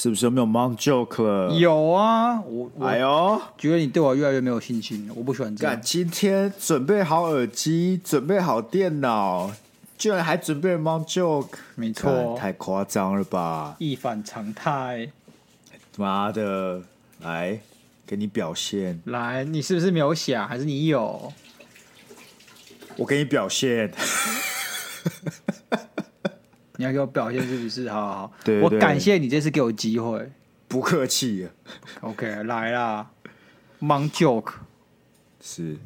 是不是有没有 Mount Joke 了？有啊，我我哎呦，觉得你对我越来越没有信心了，我不喜欢这样。干，今天准备好耳机，准备好电脑，居然还准备 Mount Joke，没错，太夸张了吧！一反常态，妈的，来给你表现，来，你是不是没有想，还是你有？我给你表现。你要给我表现是不是？好好好，对我感谢你这次给我机会，不客气。OK，来啦，Mount Joke 是，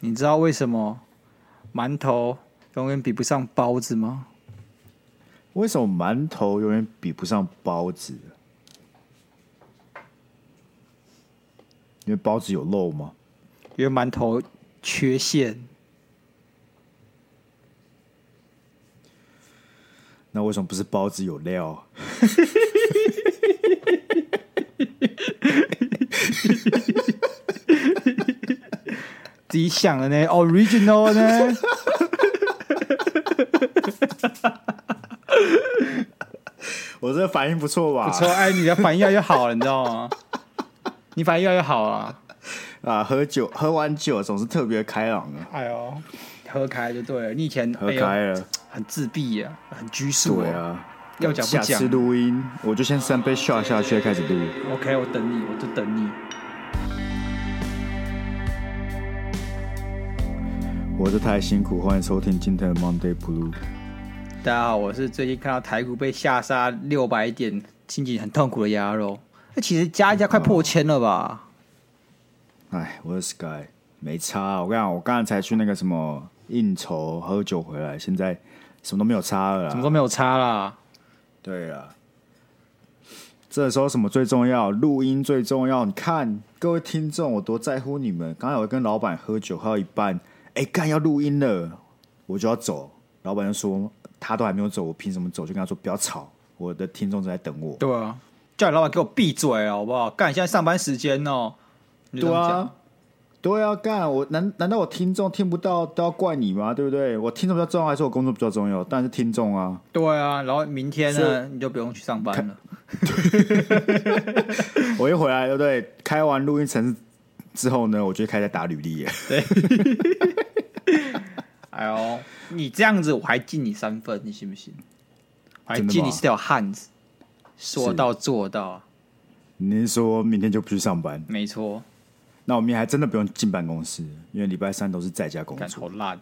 你知道为什么馒头永远比不上包子吗？为什么馒头永远比不上包子？因为包子有肉吗？因为馒头缺馅。那为什么不是包子有料？自己想的呢，original 呢？我这个反应不错吧？不错，哎，你的反应越来越好了，你知道吗？你反应越来越好了。啊，喝酒喝完酒总是特别开朗的。哎呦，喝开就对了。你以前喝开了，很自闭呀，很拘束。对啊。要讲不讲？下次录音，我就先三杯下下去开始录。OK，我等你，我就等你。活得太辛苦，欢迎收听今天的 Monday Blue。大家好，我是最近看到台股被下杀六百点，心情很痛苦的鸭肉。那其实加一加快破千了吧？哎，我是 Sky，没差。我跟你讲，我刚才才去那个什么应酬喝酒回来，现在什么都没有差了，什么都没有差啦。对啊，这时候什么最重要？录音最重要。你看，各位听众，我多在乎你们。刚才我跟老板喝酒喝到一半，哎，干要录音了，我就要走。老板就说他都还没有走，我凭什么走？就跟他说不要吵，我的听众正在等我。对啊，叫你老板给我闭嘴好不好？干，现在上班时间哦。对啊。都要干我难难道我听众听不到都要怪你吗？对不对？我听众比较重要还是我工作比较重要？当然是听众啊。对啊，然后明天呢你就不用去上班了。我一回来，对不对？开完录音程之后呢，我就开始打履历。对。哎呦，你这样子我还敬你三分，你信不信？我还敬你是条汉子，说到做到。你是说明天就不去上班？没错。那我们还真的不用进办公室，因为礼拜三都是在家工作。好烂！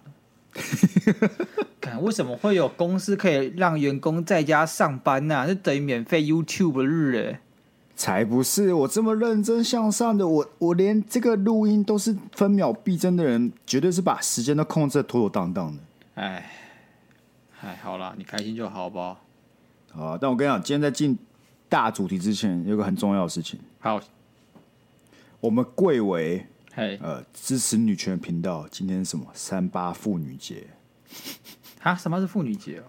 看为什么会有公司可以让员工在家上班呢、啊？这等于免费 YouTube 日哎！才不是！我这么认真向上的，我我连这个录音都是分秒必争的人，绝对是把时间都控制的妥妥当当的。哎哎，好啦，你开心就好，好不好？好，但我跟你讲，今天在进大主题之前，有个很重要的事情。好。我们贵为嘿呃支持女权频道，今天是什么三八妇女节？啊，什么是妇女节哦？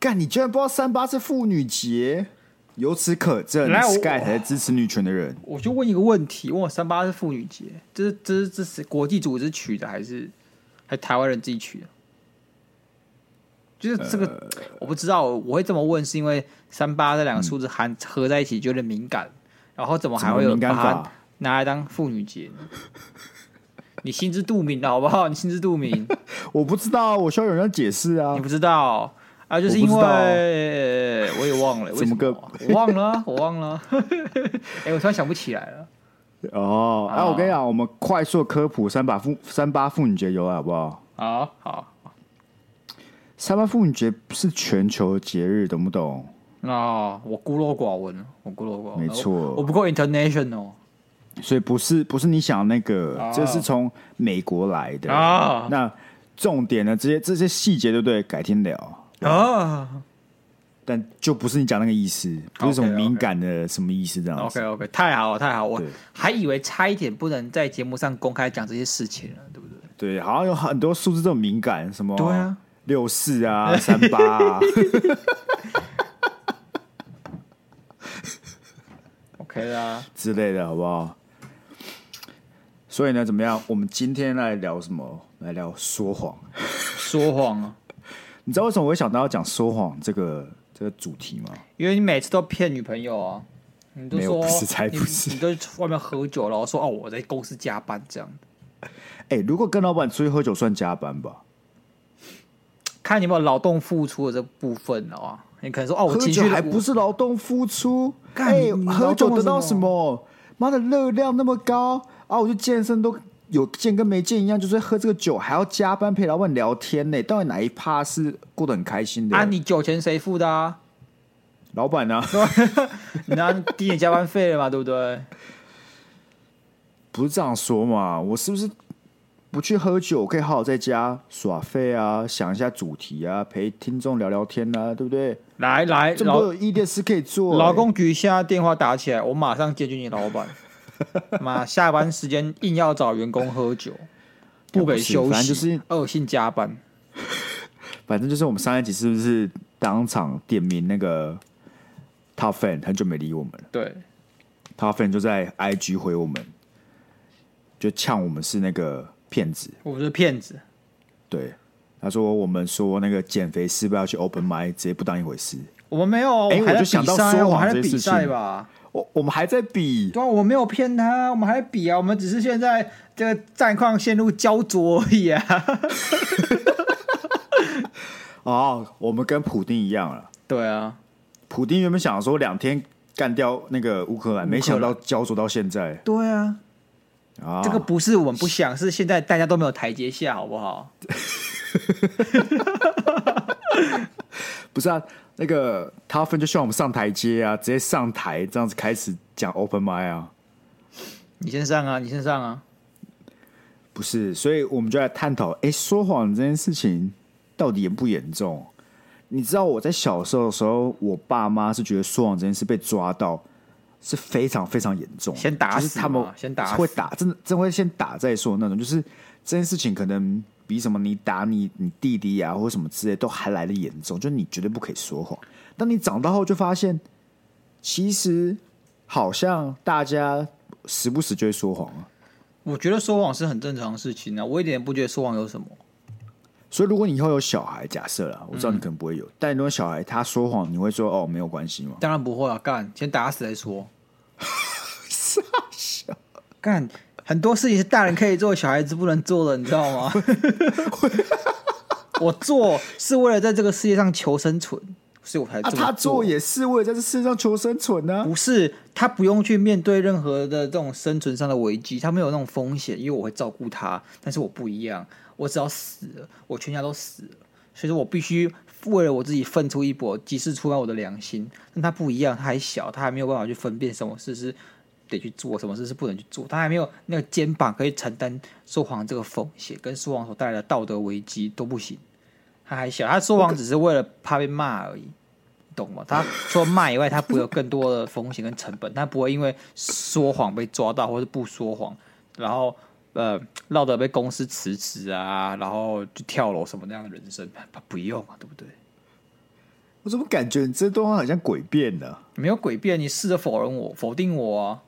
干，你居然不知道三八是妇女节？由此可证，Sky 才是支持女权的人。我就问一个问题：问我三八是妇女节，这是这是这是国际组织取的，还是还是台湾人自己取的？就是这个、呃、我不知道，我会这么问，是因为三八这两个数字含合在一起就有点敏感，嗯、然后怎么还会有敏感法？拿来当妇女节，你心知肚明的好不好？你心知肚明。我不知道，我需要有人解释啊。你不知道啊？就是因为我，我也忘了？怎么个？我忘了，我忘了。哎、欸，我突然想不起来了。哦，哎、啊，我跟你讲，我们快速科普三八妇三八妇女节由来好不好？好好。三八妇女节是全球节日，懂不懂？啊，我孤陋寡闻，我孤陋寡闻。没错，我不够 international。所以不是不是你想那个，这、oh. 是从美国来的。Oh. 那重点呢？这些这些细节对不对？改天聊啊。Oh. 但就不是你讲那个意思，不是什么敏感的什么意思这样 OK OK，太好了太好了，我还以为差一点不能在节目上公开讲这些事情了，对不对？对，好像有很多数字这么敏感，什么对啊，六四啊，三八啊。OK 啦，之类的好不好？所以呢，怎么样？我们今天来聊什么？来聊说谎。说谎啊！你知道为什么我会想到要讲说谎这个这这个主题吗？因为你每次都骗女朋友啊，你都说不是才不是你，你都去外面喝酒，然后说哦我在公司加班这样。哎、欸，如果跟老板出去喝酒算加班吧？看你有没有劳动付出的这部分啊？你可能说哦，我喝酒还不是劳动付出？哎、欸，喝酒得到什么？妈的热量那么高啊！我去健身都有健跟没健一样，就是喝这个酒还要加班陪老板聊天呢。到底哪一趴是过得很开心的？啊，你酒钱谁付的啊？老板呢、啊？你拿抵你加班费了嘛？对不对？不是这样说嘛？我是不是？不去喝酒，可以好好在家耍废啊，想一下主题啊，陪听众聊聊天啊，对不对？来来，这么多有意义的事可以做、欸。劳工局现在电话打起来，我马上接近你老板。妈，下班时间硬要找员工喝酒，不给休息，反正就是恶性加班。反正就是我们上一集是不是当场点名那个 Top Fan 很久没理我们了？对，Top Fan 就在 IG 回我们，就呛我们是那个。骗子，我们是骗子。对，他说我们说那个减肥是不是要去 open mic，直接不当一回事。我们没有，哎、欸，我就想到说谎这件事情吧。我我们还在比，对啊，我没有骗他，我们还在比啊，我们只是现在这个战况陷入焦灼而已啊。哦，我们跟普丁一样了。对啊，普丁原本想说两天干掉那个乌克兰，没想到焦灼到现在。对啊。这个不是我们不想，是现在大家都没有台阶下，好不好？不是啊，那个他分就希望我们上台阶啊，直接上台这样子开始讲 open mic 啊。你先上啊，你先上啊。不是，所以我们就来探讨，哎，说谎这件事情到底严不严重？你知道我在小时候的时候，我爸妈是觉得说谎这件事被抓到。是非常非常严重，先打死他们，先打会打，真的真会先打再说那种。就是这件事情可能比什么你打你你弟弟啊，或者什么之类都还来得严重。就你绝对不可以说谎。当你长大后就发现，其实好像大家时不时就会说谎啊。我觉得说谎是很正常的事情啊，我一点也不觉得说谎有什么。所以如果你以后有小孩，假设了，我知道你可能不会有，嗯、但如果小孩他说谎，你会说哦没有关系吗？当然不会啊，干先打死再说。傻笑，干很多事情是大人可以做，小孩子不能做的，你知道吗？我做是为了在这个世界上求生存，所以我才做。啊、他做也是为了在这世界上求生存呢、啊？不是，他不用去面对任何的这种生存上的危机，他没有那种风险，因为我会照顾他。但是我不一样。我只要死了，我全家都死了，所以说我必须为了我自己奋出一搏，即使出卖我的良心。但他不一样，他还小，他还没有办法去分辨什么事是得去做，什么事是不能去做。他还没有那个肩膀可以承担说谎这个风险，跟说谎所带来的道德危机都不行。他还小，他说谎只是为了怕被骂而已，懂吗？他说骂以外，他不会有更多的风险跟成本，他不会因为说谎被抓到，或是不说谎，然后。呃，闹得被公司辞职啊，然后就跳楼什么那样的人生，他不用啊，对不对？我怎么感觉你这段话好像诡辩呢？没有诡辩，你试着否认我，否定我啊？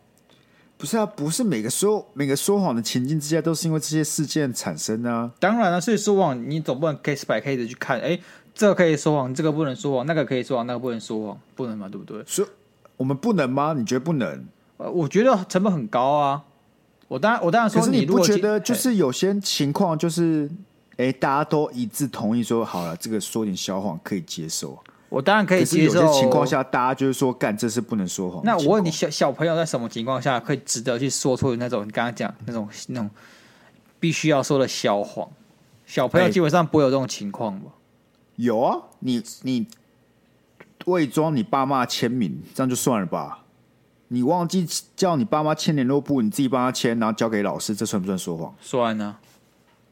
不是啊，不是每个说每个说谎的情境之下都是因为这些事件产生的啊。当然了，所以说谎你总不能 case by case 的去看，哎，这个可以说谎，这个不能说谎，那个可以说谎，那个不能说谎，不能嘛，对不对？说我们不能吗？你觉得不能？呃，我觉得成本很高啊。我当然，我当然说，可是你不觉得就是有些情况，就是哎，大家都一致同意说好了，这个说点小谎可以接受。我当然可以接受。有些情况下，大家就是说干这是不能说谎。那我问你，小小朋友在什么情况下可以值得去说出那种你刚刚讲那种那种必须要说的小谎？小朋友基本上不会有这种情况吧？有啊，你你伪装你爸妈签名，这样就算了吧。你忘记叫你爸妈签联络簿，你自己帮他签，然后交给老师，这算不算说谎？算呢、啊。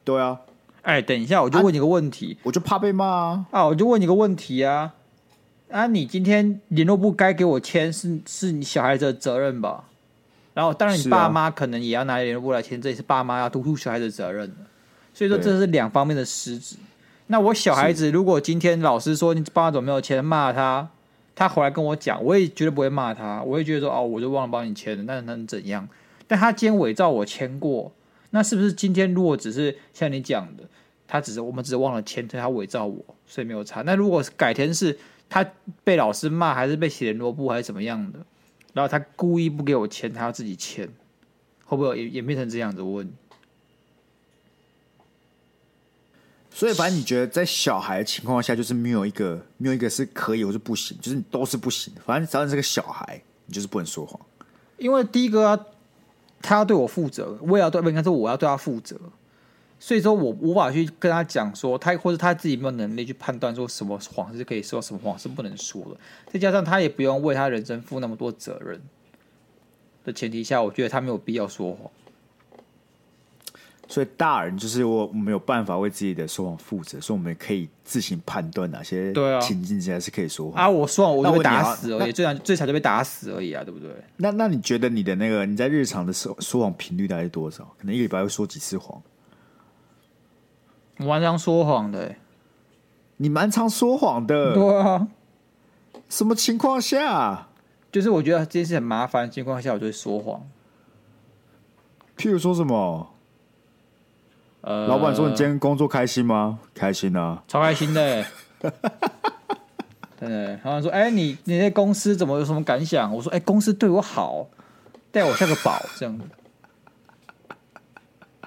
对啊。哎，等一下，我就问你个问题，啊、我就怕被骂啊。啊，我就问你个问题啊。啊，你今天联络部该给我签，是是你小孩子的责任吧？然后，当然你爸妈可能也要拿联络部来签，这也是爸妈要督促小孩子的责任。所以说，这是两方面的失职。那我小孩子如果今天老师说你爸妈怎么没有签，骂他。他回来跟我讲，我也绝对不会骂他，我也觉得说哦，我就忘了帮你签了，那能怎样？但他今天伪造我签过，那是不是今天如果只是像你讲的，他只是我们只是忘了签，他伪造我，所以没有查。那如果改天是他被老师骂，还是被写联络簿，还是怎么样的？然后他故意不给我签，他要自己签，会不会也演变成这样子？我问。所以，反正你觉得在小孩的情况下，就是没有一个没有一个是可以或是不行，就是你都是不行。反正只要你是个小孩，你就是不能说谎。因为第一个啊，他要对我负责，我也要对，不应该是我要对他负责。所以说我无法去跟他讲说他或者他自己没有能力去判断说什么谎是可以说，什么谎是不能说的。再加上他也不用为他人生负那么多责任的前提下，我觉得他没有必要说谎。所以大人就是我没有办法为自己的说谎负责，所以我们可以自行判断哪些情境之下是可以说谎啊。我说谎我就被打死而已，最惨最惨就被打死而已啊，对不对？那那你觉得你的那个你在日常的说说谎频率大概是多少？可能一个礼拜会说几次谎？我蛮常说谎的、欸，你蛮常说谎的，对啊。什么情况下？就是我觉得这件事很麻烦的情况下，我就会说谎。譬如说什么？呃，老板说你今天工作开心吗？开心啊，超开心的、欸。对，然后说：“哎、欸，你你在公司怎么有什么感想？”我说：“哎、欸，公司对我好，待我像个宝这样子。”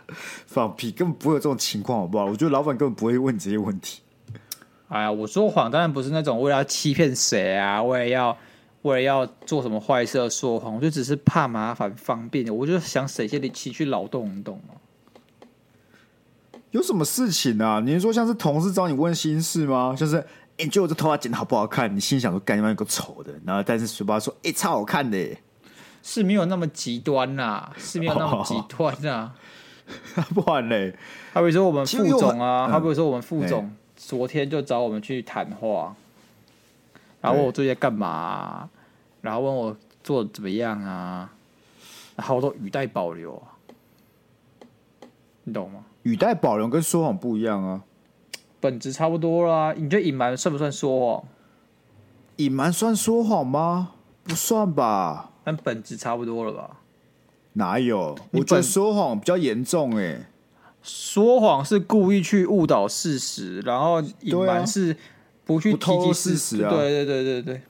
放屁，根本不会有这种情况，好不好？我觉得老板根本不会问你这些问题。哎呀，我说谎当然不是那种为了要欺骗谁啊，为了要为了要做什么坏事而说谎，我就只是怕麻烦方便，我就想省些力气去劳动，你懂吗？有什么事情啊？你是说像是同事找你问心事吗？就是，你觉得我这头发剪的好不好看？你心想说，干你妈有个丑的，然后但是嘴巴说，哎、欸，超好看的，是没有那么极端呐、啊，是没有那么极 端啊。不然嘞，他比如说我们副总啊，他比如说我们副总昨天就找我们去谈话，然后问我最近在干嘛、啊，然后问我做的怎么样啊，然后我都语带保留，啊你懂吗？语带保留跟说谎不一样啊，本质差不多啦。你觉得隐瞒算不算说谎？隐瞒算说谎吗？不算吧。但本质差不多了吧？哪有？我觉得说谎比较严重哎、欸。说谎是故意去误导事实，然后隐瞒是不去提及事实啊。对对对对对。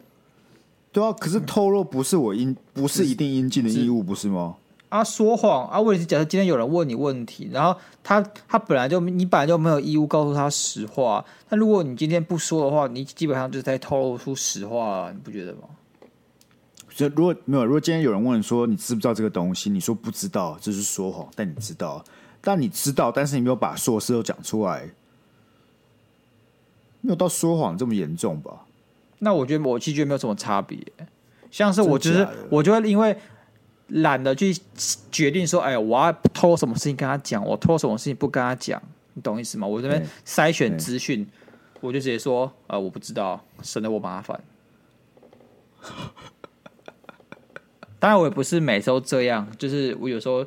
对啊，可是透露不是我应，不是一定应尽的义务，不是吗？啊，说谎啊！问题是，假设今天有人问你问题，然后他他本来就你本来就没有义务告诉他实话。那如果你今天不说的话，你基本上就是在透露出实话，你不觉得吗？就如果没有，如果今天有人问说你知不知道这个东西，你说不知道，这是说谎。但你知道，但你知道，但是你没有把硕士都讲出来，没有到说谎这么严重吧？那我觉得我其实觉得没有什么差别。像是我就是我就会因为。懒得去决定说，哎，我要偷什么事情跟他讲，我偷什么事情不跟他讲，你懂意思吗？我这边筛选资讯，我就直接说，呃，我不知道，省得我麻烦。当然，我也不是每次都这样，就是我有时候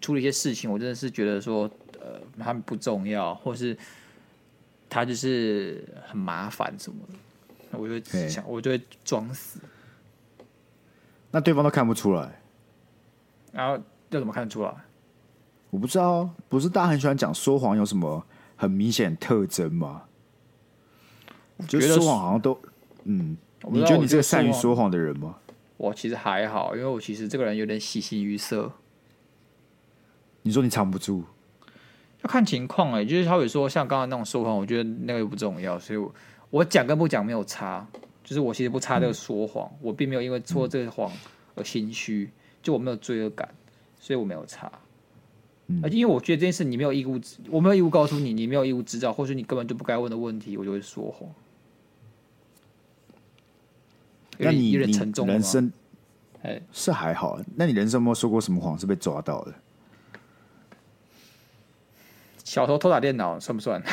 处理一些事情，我真的是觉得说，呃，他们不重要，或是他就是很麻烦什么的，我就想，我就会装死。那对方都看不出来。然后要怎么看得出来？我不知道，不是大家很喜欢讲说谎有什么很明显特征吗？我觉得说谎好像都，嗯，你觉得你这个善于说谎的人吗？我其实还好，因为我其实这个人有点喜形于色。你说你藏不住？要看情况哎、欸，就是好比说像刚刚那种说谎，我觉得那个又不重要，所以我我讲跟不讲没有差，就是我其实不差这个说谎，嗯、我并没有因为说这个谎而心虚。就我没有罪恶感，所以我没有差。而且因为我觉得这件事你没有义务，我没有义务告诉你，你没有义务知道，或者你根本就不该问的问题，我就会说谎。那你你人生哎是还好，那你人生有没有说过什么谎是被抓到的？小偷偷打电脑算不算？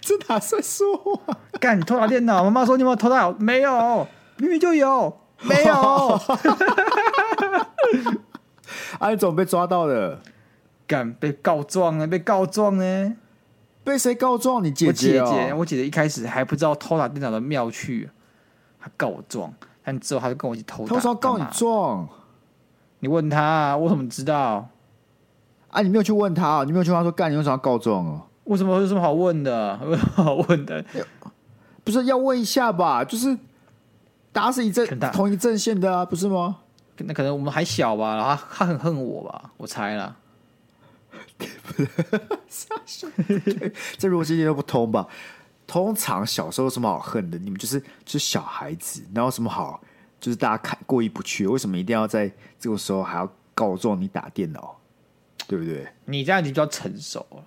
这哪算说谎？干你偷打电脑，妈妈说你有没有偷打？没有，明明就有。没有，啊，你怎么被抓到的？敢被告状呢？被告状呢？被谁告状？你姐姐、哦、我姐姐，我姐姐一开始还不知道偷打电脑的妙趣，她告我状，但之后他就跟我一起偷打。偷说告你状？你问他，我怎么知道？啊，你没有去问他，你没有去问他说干，你为什么要告状哦？为什么有什么好问的？有什么好问的？不是要问一下吧？就是大家是一阵同一阵线的啊，不是吗？那可能我们还小吧，然后他，他很恨我吧，我猜啦。这逻辑一点都不通吧？通常小时候有什么好恨的？你们就是就是小孩子，然后什么好？就是大家看过意不去，为什么一定要在这个时候还要告状你打电脑？对不对？你这样子比较成熟了，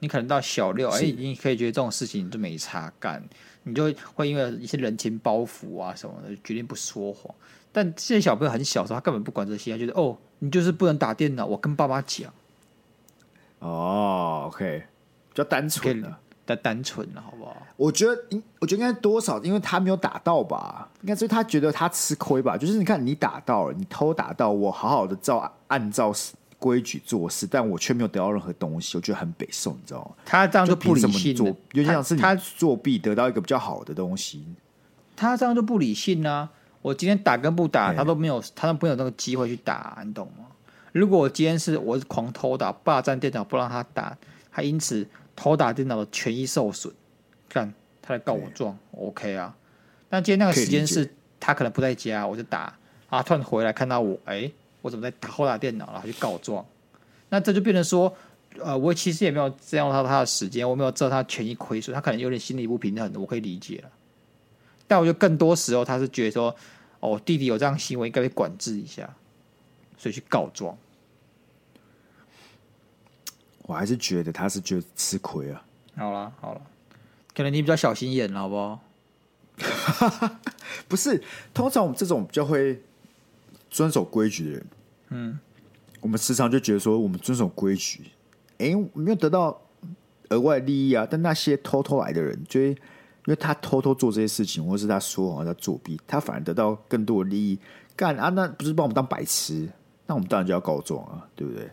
你可能到小六，哎，你可以觉得这种事情你就没差干，你就会因为一些人情包袱啊什么的，决定不说谎。但现在小朋友很小的时候，他根本不管这些，他觉得哦，你就是不能打电脑，我跟爸妈讲。哦，OK，比较单纯了，单单纯了，好不好？我觉得应，我觉得应该多少，因为他没有打到吧，应该是他觉得他吃亏吧。就是你看，你打到了，你偷打到，我好好的照按照规矩做事，但我却没有得到任何东西，我觉得很北宋，你知道吗？他这样就不理性，做，有点像是他作弊得到一个比较好的东西，他，他这样就不理性呢、啊。我今天打跟不打，他都没有，他都没有那个机会去打，你懂吗？如果我今天是我是狂偷打，霸占电脑不让他打，他因此偷打电脑的权益受损，看他来告我状，OK 啊？但今天那个时间是他可能不在家，我就打啊，突然回来看到我，哎、欸，我怎么在偷打电脑，然后去告状？那这就变成说，呃，我其实也没有占用到他的时间，我没有知道他权益亏损，他可能有点心理不平衡的，我可以理解了。但我觉得更多时候他是觉得说，哦，弟弟有这样行为，应该被管制一下，所以去告状。我还是觉得他是觉得吃亏啊。好了好了，可能你比较小心眼了，好不好？不是，通常我们这种比较会遵守规矩的人，嗯，我们时常就觉得说，我们遵守规矩，哎、欸，没有得到额外利益啊。但那些偷偷来的人，就会因为他偷偷做这些事情，或是他说谎、他作弊，他反而得到更多的利益。干啊，那不是把我们当白痴？那我们当然就要告状啊，对不对？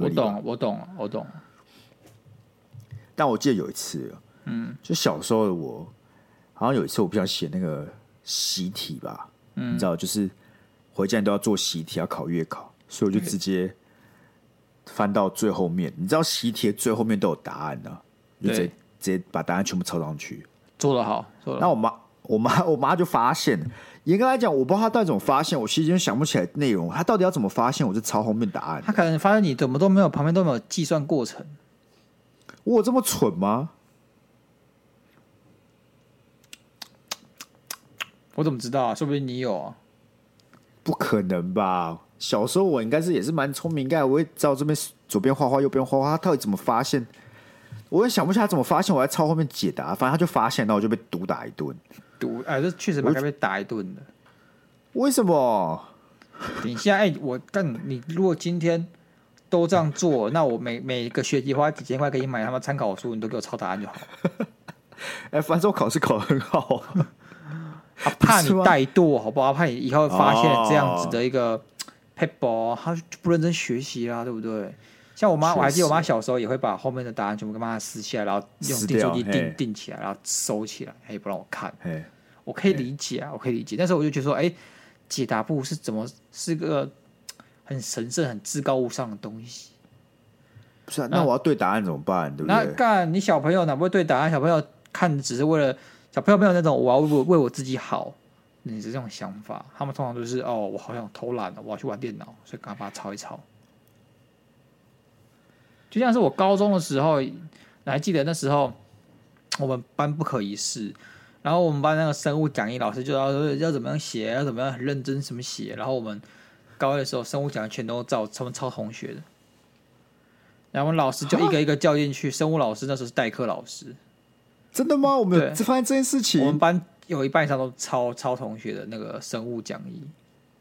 我懂，我懂，我懂。但我记得有一次，嗯，就小时候的我，好像有一次我不想写那个习题吧，嗯，你知道，就是回家都要做习题，要考月考，所以我就直接翻到最后面。你知道习题最后面都有答案呢，就直接直接把答案全部抄上去，做得好。做得好。那我妈，我妈，我妈就发现。严格来讲，我不知道他到底怎么发现，我其实想不起来内容。他到底要怎么发现？我就抄后面答案。他可能发现你怎么都没有，旁边都没有计算过程。我有这么蠢吗？我怎么知道啊？说不定你有啊？不可能吧？小时候我应该是也是蛮聪明，应该我会知道这边左边画画，右边画画。他到底怎么发现？我也想不起来怎么发现。我在抄后面解答，反正他就发现，然后我就被毒打一顿。毒哎，这确实蛮该被打一顿的。为什么？等一下，哎，我但你如果今天都这样做，那我每每个学期花几千块给你买他们参考书，你都给我抄答案就好。哎，反正我考试考得很好，他 怕你怠惰，好不好？怕你以后发现这样子的一个撇步，他就不认真学习啦，对不对？像我妈，我还记得我妈小时候也会把后面的答案全部跟妈妈撕下来，然后用订书机订订起来，然后收起来，她也不让我看。我可以理解啊，我可以理解。但是我就觉得说，哎、欸，解答簿是怎么是个很神圣、很至高无上的东西？不是啊，那我要对答案怎么办？对不对？那干你小朋友哪不会对答案？小朋友看只是为了小朋友没有那种我要为为我自己好，你是这种想法。他们通常都是哦，我好想偷懒了，我要去玩电脑，所以赶快把它抄一抄。就像是我高中的时候，还记得那时候 我们班不可一世，然后我们班那个生物讲义老师就要说要怎么样写，要怎么样很认真什么写，然后我们高一的时候生物讲义全都照他们抄同学的，然后我们老师就一个一个叫进去。生物老师那时候是代课老师，真的吗？我们有发现这件事情，我们班有一半以上都抄抄同学的那个生物讲义。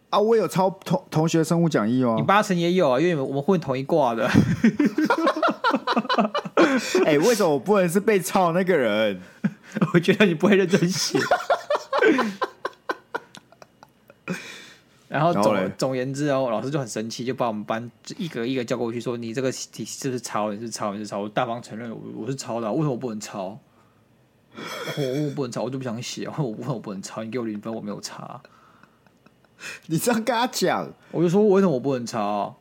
啊，我有抄同同学生物讲义哦。你八成也有啊，因为我们混同一挂的。哎、欸，为什么我不能是被抄那个人？我觉得你不会认真写。然后总总言之哦，老师就很生气，就把我们班就一个一个叫过去，说：“你这个题是不是抄？你是抄？你是抄？”我大方承认我我是抄的，啊，为什么我不能抄？我我不能抄，我就不想写。我为什么不能抄？你给我零分，我没有查。你这样跟他讲，我就说为什么我不能抄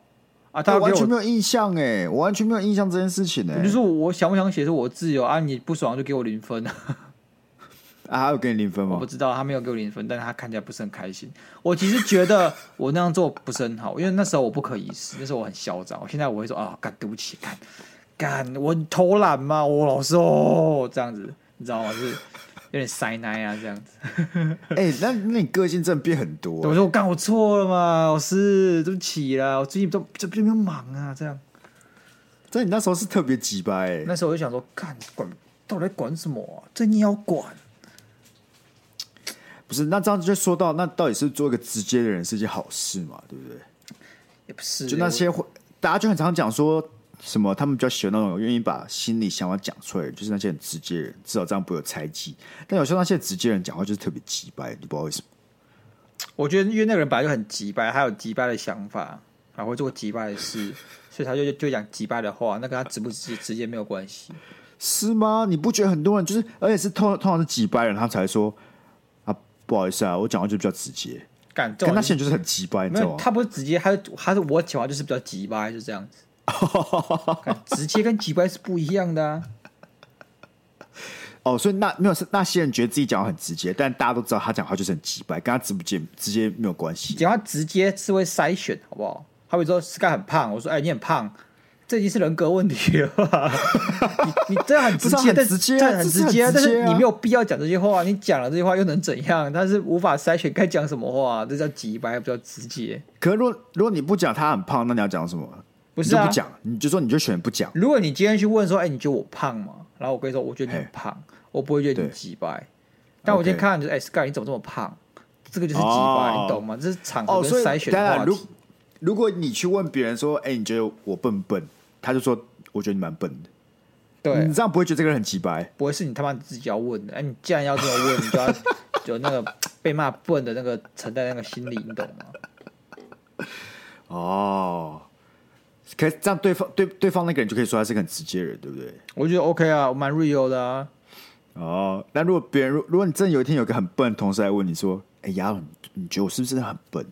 啊？他完全没有印象哎，我完全没有印象这件事情哎。我就说我想不想写是我自由啊，你不爽就给我零分。啊，他有给你零分吗？我不知道，他没有给我零分，但是他看起来不是很开心。我其实觉得我那样做不是很好，因为那时候我不可一世，那时候我很嚣张。我现在我会说啊，干，对不起，干，干，我偷懒嘛，我老师哦，这样子，你知道吗？就是有点塞奶啊，这样子。哎、欸，那那你个性真的变很多。我说我干，我错了嘛，老师，对不起啦，我最近都这边没有忙啊，这样。在你那时候是特别急吧，哎，那时候我就想说，干，管到底管什么啊？这你要管。不是，那这样就说到，那到底是做一个直接的人是一件好事嘛？对不对？也不是，就那些会，大家就很常讲说什么，他们比较喜欢那种愿意把心里想法讲出来，就是那些很直接人，至少这样不会有猜忌。但有时候那些直接人讲话就是特别直白，你不知道为什么？我觉得因为那个人本来就很直白，他有直白的想法，还会做直白的事，所以他就就讲直白的话，那跟他直不直直接没有关系，是吗？你不觉得很多人就是，而且是通通常是直白人，他才说啊。不好意思啊，我讲话就比较直接，干，跟他现在就是很急白，你知道吗？他不是直接，他他是我讲话就是比较急白，就这样子。直接跟急掰是不一样的啊。哦，所以那没有是那些人觉得自己讲话很直接，但大家都知道他讲话就是很直白，跟他直不直直接没有关系。讲话直接是会筛选，好不好？好比说 Sky 很胖，我说哎，你很胖。这已经是人格问题了吧？你你这样很直接，但是这样很直接，但是你没有必要讲这些话。你讲了这些话又能怎样？但是无法筛选该讲什么话，这叫直白，比较直接。可是如果如果你不讲他很胖，那你要讲什么？不是啊，不讲，你就说你就选不讲。如果你今天去问说，哎，你觉得我胖吗？然后我跟你说，我觉得你很胖，我不会觉得你直白。但我今天看就是，哎，Sky，你怎么这么胖？这个就是直白，你懂吗？这是场合跟筛选的话题。如果你去问别人说，哎，你觉得我笨不笨？他就说：“我觉得你蛮笨的，对，你这样不会觉得这个人很机掰？不会是你他妈自己要问的。哎，你既然要这么问，你就要 有那个被骂笨的那个承担那个心理，你懂吗？哦，可以这样，对方对对方那个人就可以说他是个很直接的人，对不对？我觉得 OK 啊，我蛮 real 的啊。哦，那如果别人，如果你真的有一天有个很笨的同事来问你说：‘哎呀，你觉得我是不是真的很笨？’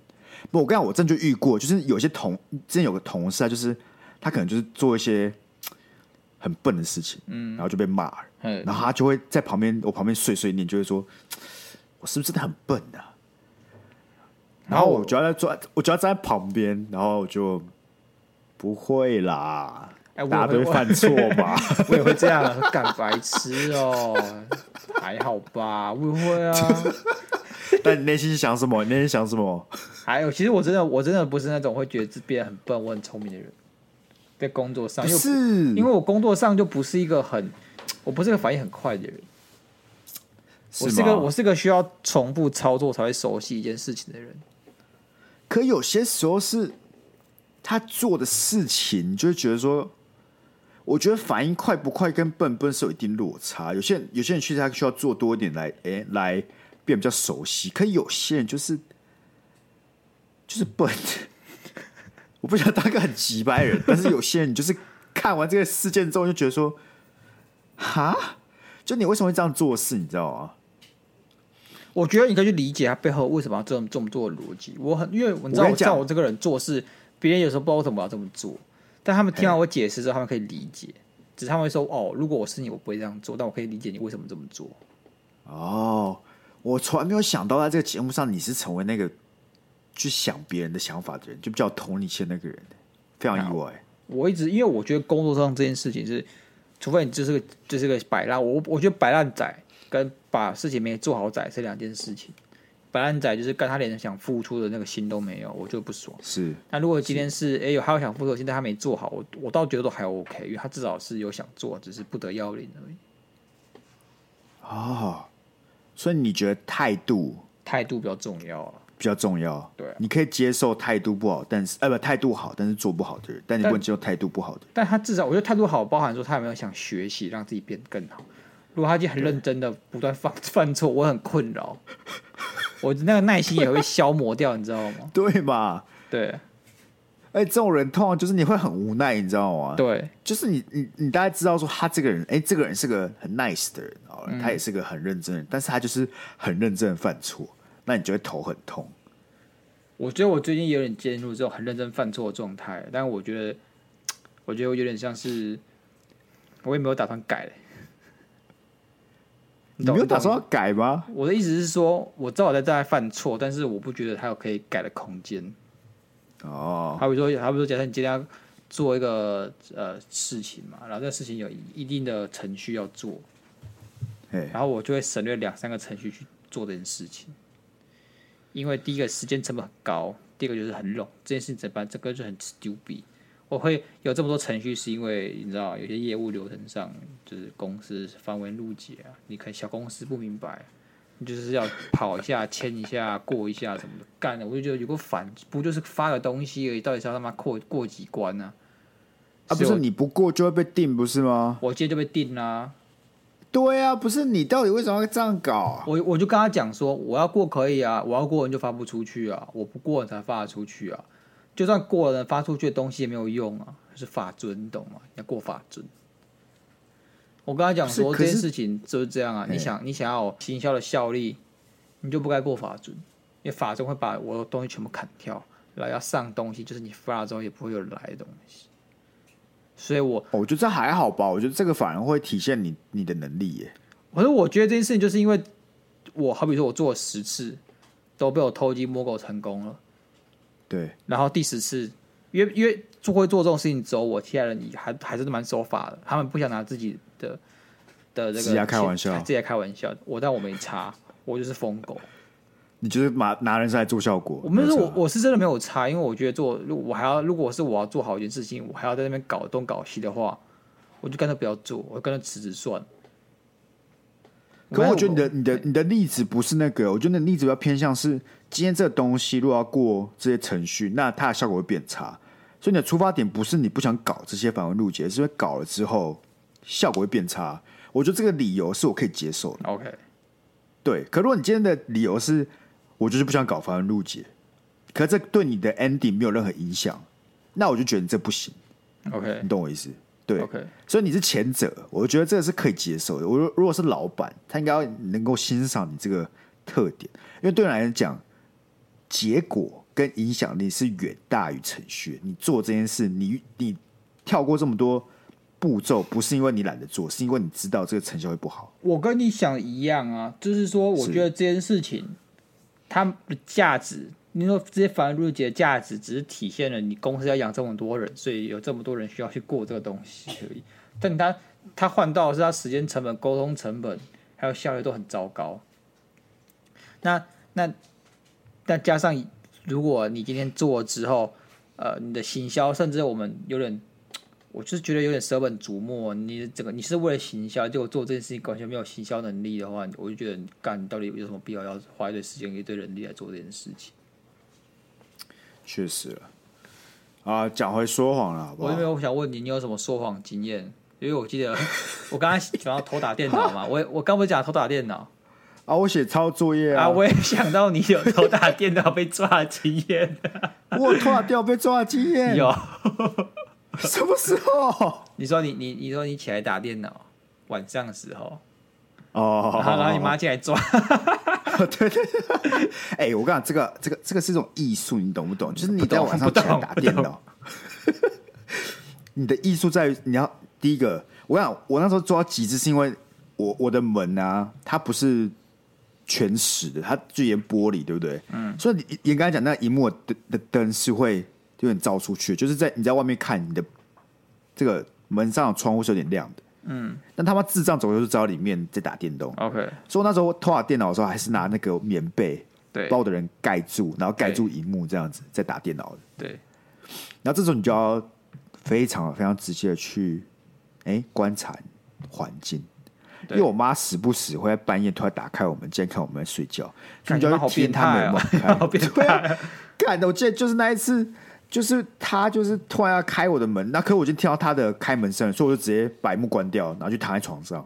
不，我跟你讲，我真的就遇过，就是有些同之前有个同事啊，就是。他可能就是做一些很笨的事情，嗯，然后就被骂，然后他就会在旁边，我旁边碎碎念，就会说：“我是不是真的很笨啊？”然后我就要在坐，我就要站在旁边，然后我就不会啦，哎，大家都会犯错吧？我也会这样，干白痴哦，还好吧？我也会啊。但你内心想什么？你内心想什么？还有，其实我真的，我真的不是那种会觉得自己很笨，我很聪明的人。在工作上，是因为我工作上就不是一个很，我不是个反应很快的人，是？我是个我是个需要重复操作才会熟悉一件事情的人。可有些时候是他做的事情，就会觉得说，我觉得反应快不快跟笨笨是有一定落差。有些人有些人确实他需要做多一点来，哎、欸，来变比较熟悉。可有些人就是就是笨。我不想当个很直白人，但是有些人就是看完这个事件之后就觉得说，哈，就你为什么会这样做事？你知道吗？我觉得你可以去理解他背后为什么要这么这么做的逻辑。我很因为你知道，我像我这个人做事，别人有时候不知道为什么要这么做，但他们听完我解释之后，他们可以理解。只是他们会说：“哦，如果我是你，我不会这样做。”但我可以理解你为什么这么做。哦，我从来没有想到在这个节目上你是成为那个。去想别人的想法的人，就比较同理心那个人，非常意外。我一直因为我觉得工作上这件事情是，除非你就是个就是个摆烂，我我觉得摆烂仔跟把事情没做好仔是两件事情。摆烂仔就是干他连想付出的那个心都没有，我就不爽。是。那如果今天是哎有他有想付出的心，但他没做好，我我倒觉得都还 OK，因为他至少是有想做，只是不得要领而已。哦，所以你觉得态度态度比较重要啊？比较重要，对，你可以接受态度不好，但是呃不态度好，但是做不好的人，但你不能接受态度不好的人。但他至少我觉得态度好，包含说他有没有想学习，让自己变更好。如果他已经很认真的不断犯 犯错，我很困扰，我那个耐心也会消磨掉，你知道吗？对吧？对。哎，这种人通常就是你会很无奈，你知道吗？对，就是你你你大概知道说他这个人，哎，这个人是个很 nice 的人，嗯，他也是个很认真的人，但是他就是很认真的犯错。那你就会头很痛。我觉得我最近有点进入这种很认真犯错的状态，但我觉得，我觉得我有点像是，我也没有打算改。你没有打算要改吗？我的意思是说，我知道我在在犯错，但是我不觉得它有可以改的空间。哦，好比说，好比说，假设你今天要做一个呃事情嘛，然后这个事情有一定的程序要做，然后我就会省略两三个程序去做这件事情，因为第一个时间成本很高，第二个就是很冗，这件事情怎么办？这个就很 stupid。我会有这么多程序，是因为你知道，有些业务流程上就是公司繁文缛节啊，你可能小公司不明白。你就是要跑一下、签一下、过一下什么的，干的我就觉得有个反，不就是发个东西而已，到底是要他妈过过几关呢？啊，不是你不过就会被定，不是吗？我今天就被定啦、啊。对啊，不是你到底为什么要这样搞、啊？我我就跟他讲说，我要过可以啊，我要过你就发不出去啊，我不过你才发得出去啊。就算过了，发出去的东西也没有用啊，是法尊，你懂吗？要过法尊。我跟他讲说这件事情就是这样啊，你想你想要行销的效力，你就不该过法尊，因为法尊会把我的东西全部砍掉，然后要上东西，就是你发了之后也不会有人来的东西。所以我我觉得这还好吧，我觉得这个反而会体现你你的能力耶。可是我觉得这件事情就是因为我好比说我做了十次都被我偷鸡摸狗成功了，对，然后第十次，因为因为做会做这种事情之后，我其他人还还是蛮守法的，他们不想拿自己。的的这个，自己开玩笑，自己开玩笑。我但我没差，我就是疯狗。你就是拿拿人是来做效果？我们是我我是真的没有差，因为我觉得做，我还要如果是我要做好一件事情，我还要在那边搞东搞西的话，我就干脆不要做，我干脆辞职算。可我觉得你的你的你的例子不是那个，我觉得你的例子比较偏向是今天这个东西如果要过这些程序，那它的效果会变差。所以你的出发点不是你不想搞这些繁文缛节，是因为搞了之后。效果会变差，我觉得这个理由是我可以接受的。OK，对。可如果你今天的理由是，我就是不想搞繁文缛节，可这对你的 ending 没有任何影响，那我就觉得你这不行。OK，你懂我意思？对。OK，所以你是前者，我觉得这个是可以接受的。我如果是老板，他应该要能够欣赏你这个特点，因为对你来讲，结果跟影响力是远大于程序。你做这件事，你你跳过这么多。步骤不是因为你懒得做，是因为你知道这个成效会不好。我跟你想一样啊，就是说，我觉得这件事情它的价值，你说这些繁文縟节的价值，只是体现了你公司要养这么多人，所以有这么多人需要去过这个东西而已。但他他换到的是他时间成本、沟通成本还有效率都很糟糕。那那那加上，如果你今天做了之后，呃，你的行销，甚至我们有点。我就是觉得有点舍本逐末。你整个你是为了行销，结果做这件事情完全没有行销能力的话，我就觉得干你到底有什么必要要花一堆时间、一堆人力来做这件事情？确实了啊，讲回说谎了好不好？我这边我想问你，你有什么说谎经验？因为我记得我刚刚讲到偷打电脑嘛，我我刚不是讲偷打电脑啊，我写抄作业啊，啊，我也想到你有偷打电脑被抓的经验，我偷打电脑被抓的经验。有。什么时候？你说你你你说你起来打电脑，晚上的时候。哦，然后然后你妈进来抓，对对对，哎、欸，我跟你讲，这个这个这个是一种艺术，你懂不懂？就是你在晚上起来打电脑，你的艺术在于你要第一个，我想我那时候做到极致，是因为我我的门啊，它不是全实的，它就沿玻璃，对不对？嗯，所以你严格来讲，那荧幕的的灯是会。有点照出去，就是在你在外面看，你的这个门上的窗户是有点亮的。嗯，但他妈智障走就是知道里面在打电动。OK，所以那时候偷打电脑的时候，还是拿那个棉被对把我的人盖住，然后盖住荧幕这样子在打电脑的。对，然后这时候你就要非常非常直接的去哎、欸、观察环境，因为我妈时不时会在半夜突然打开我们，监看我们在睡觉，你就要听他们 好变态，干的！我记得就是那一次。就是他，就是突然要开我的门，那可我已经听到他的开门声，所以我就直接把萤幕关掉，然后就躺在床上。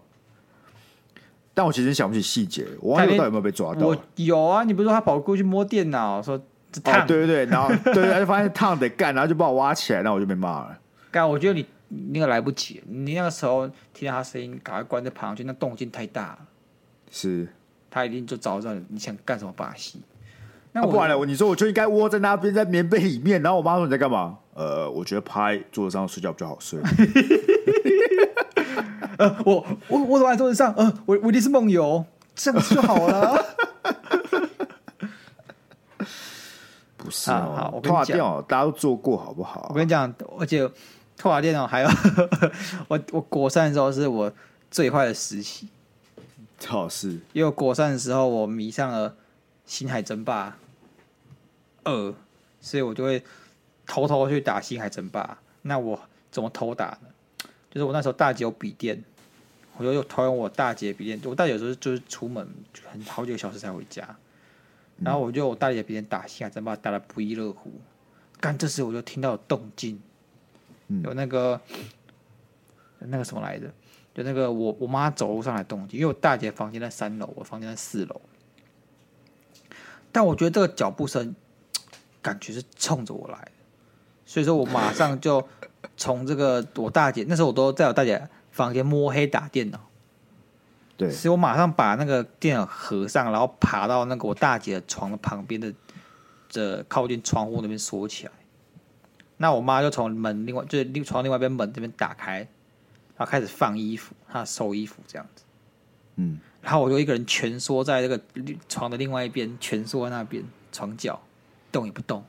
但我其实想不起细节，我忘记我到底有没有被抓到。我有啊，你不是说他跑过去摸电脑，说烫？哦，对对对，然后对对，他就发现烫得干，然后就把我挖起来，然后我就被骂了。干，我觉得你那个来不及，你那个时候听到他声音，赶快关着爬上去，那动静太大了。是，他一定就找到你想干什么把戏。那、啊、不然了，你说我就应该窝在那边，在棉被里面。然后我妈说你在干嘛？呃，我觉得趴在桌子上睡觉比较好睡。呃，我我我躲在桌子上，呃，我我一定是梦游，这样子就好了。不是、哦，好，我跟你讲，大家都做过，好不好？我跟你讲，而且拓瓦电脑还有我我国三的时候是我最坏的时期。好是，因为我国三的时候我迷上了《星海争霸二》，所以我就会偷偷去打《星海争霸》。那我怎么偷打呢？就是我那时候大姐有笔电，我就又偷用我大姐笔电。我大姐有时候就是出门很好几个小时才回家，然后我就我大姐笔电打《星海争霸》打的不亦乐乎。干这时我就听到有动静，有那个那个什么来着？就那个我我妈走路上来动静，因为我大姐房间在三楼，我房间在四楼。但我觉得这个脚步声感觉是冲着我来的，所以说我马上就从这个我大姐那时候我都在我大姐房间摸黑打电脑，对，所以我马上把那个电脑合上，然后爬到那个我大姐的床的旁边的这靠近窗户那边锁起来。那我妈就从门另外就是另床另外一边门这边打开。然后开始放衣服，她收衣服这样子，嗯，然后我就一个人蜷缩在这个床的另外一边，蜷缩在那边床角，动也不动。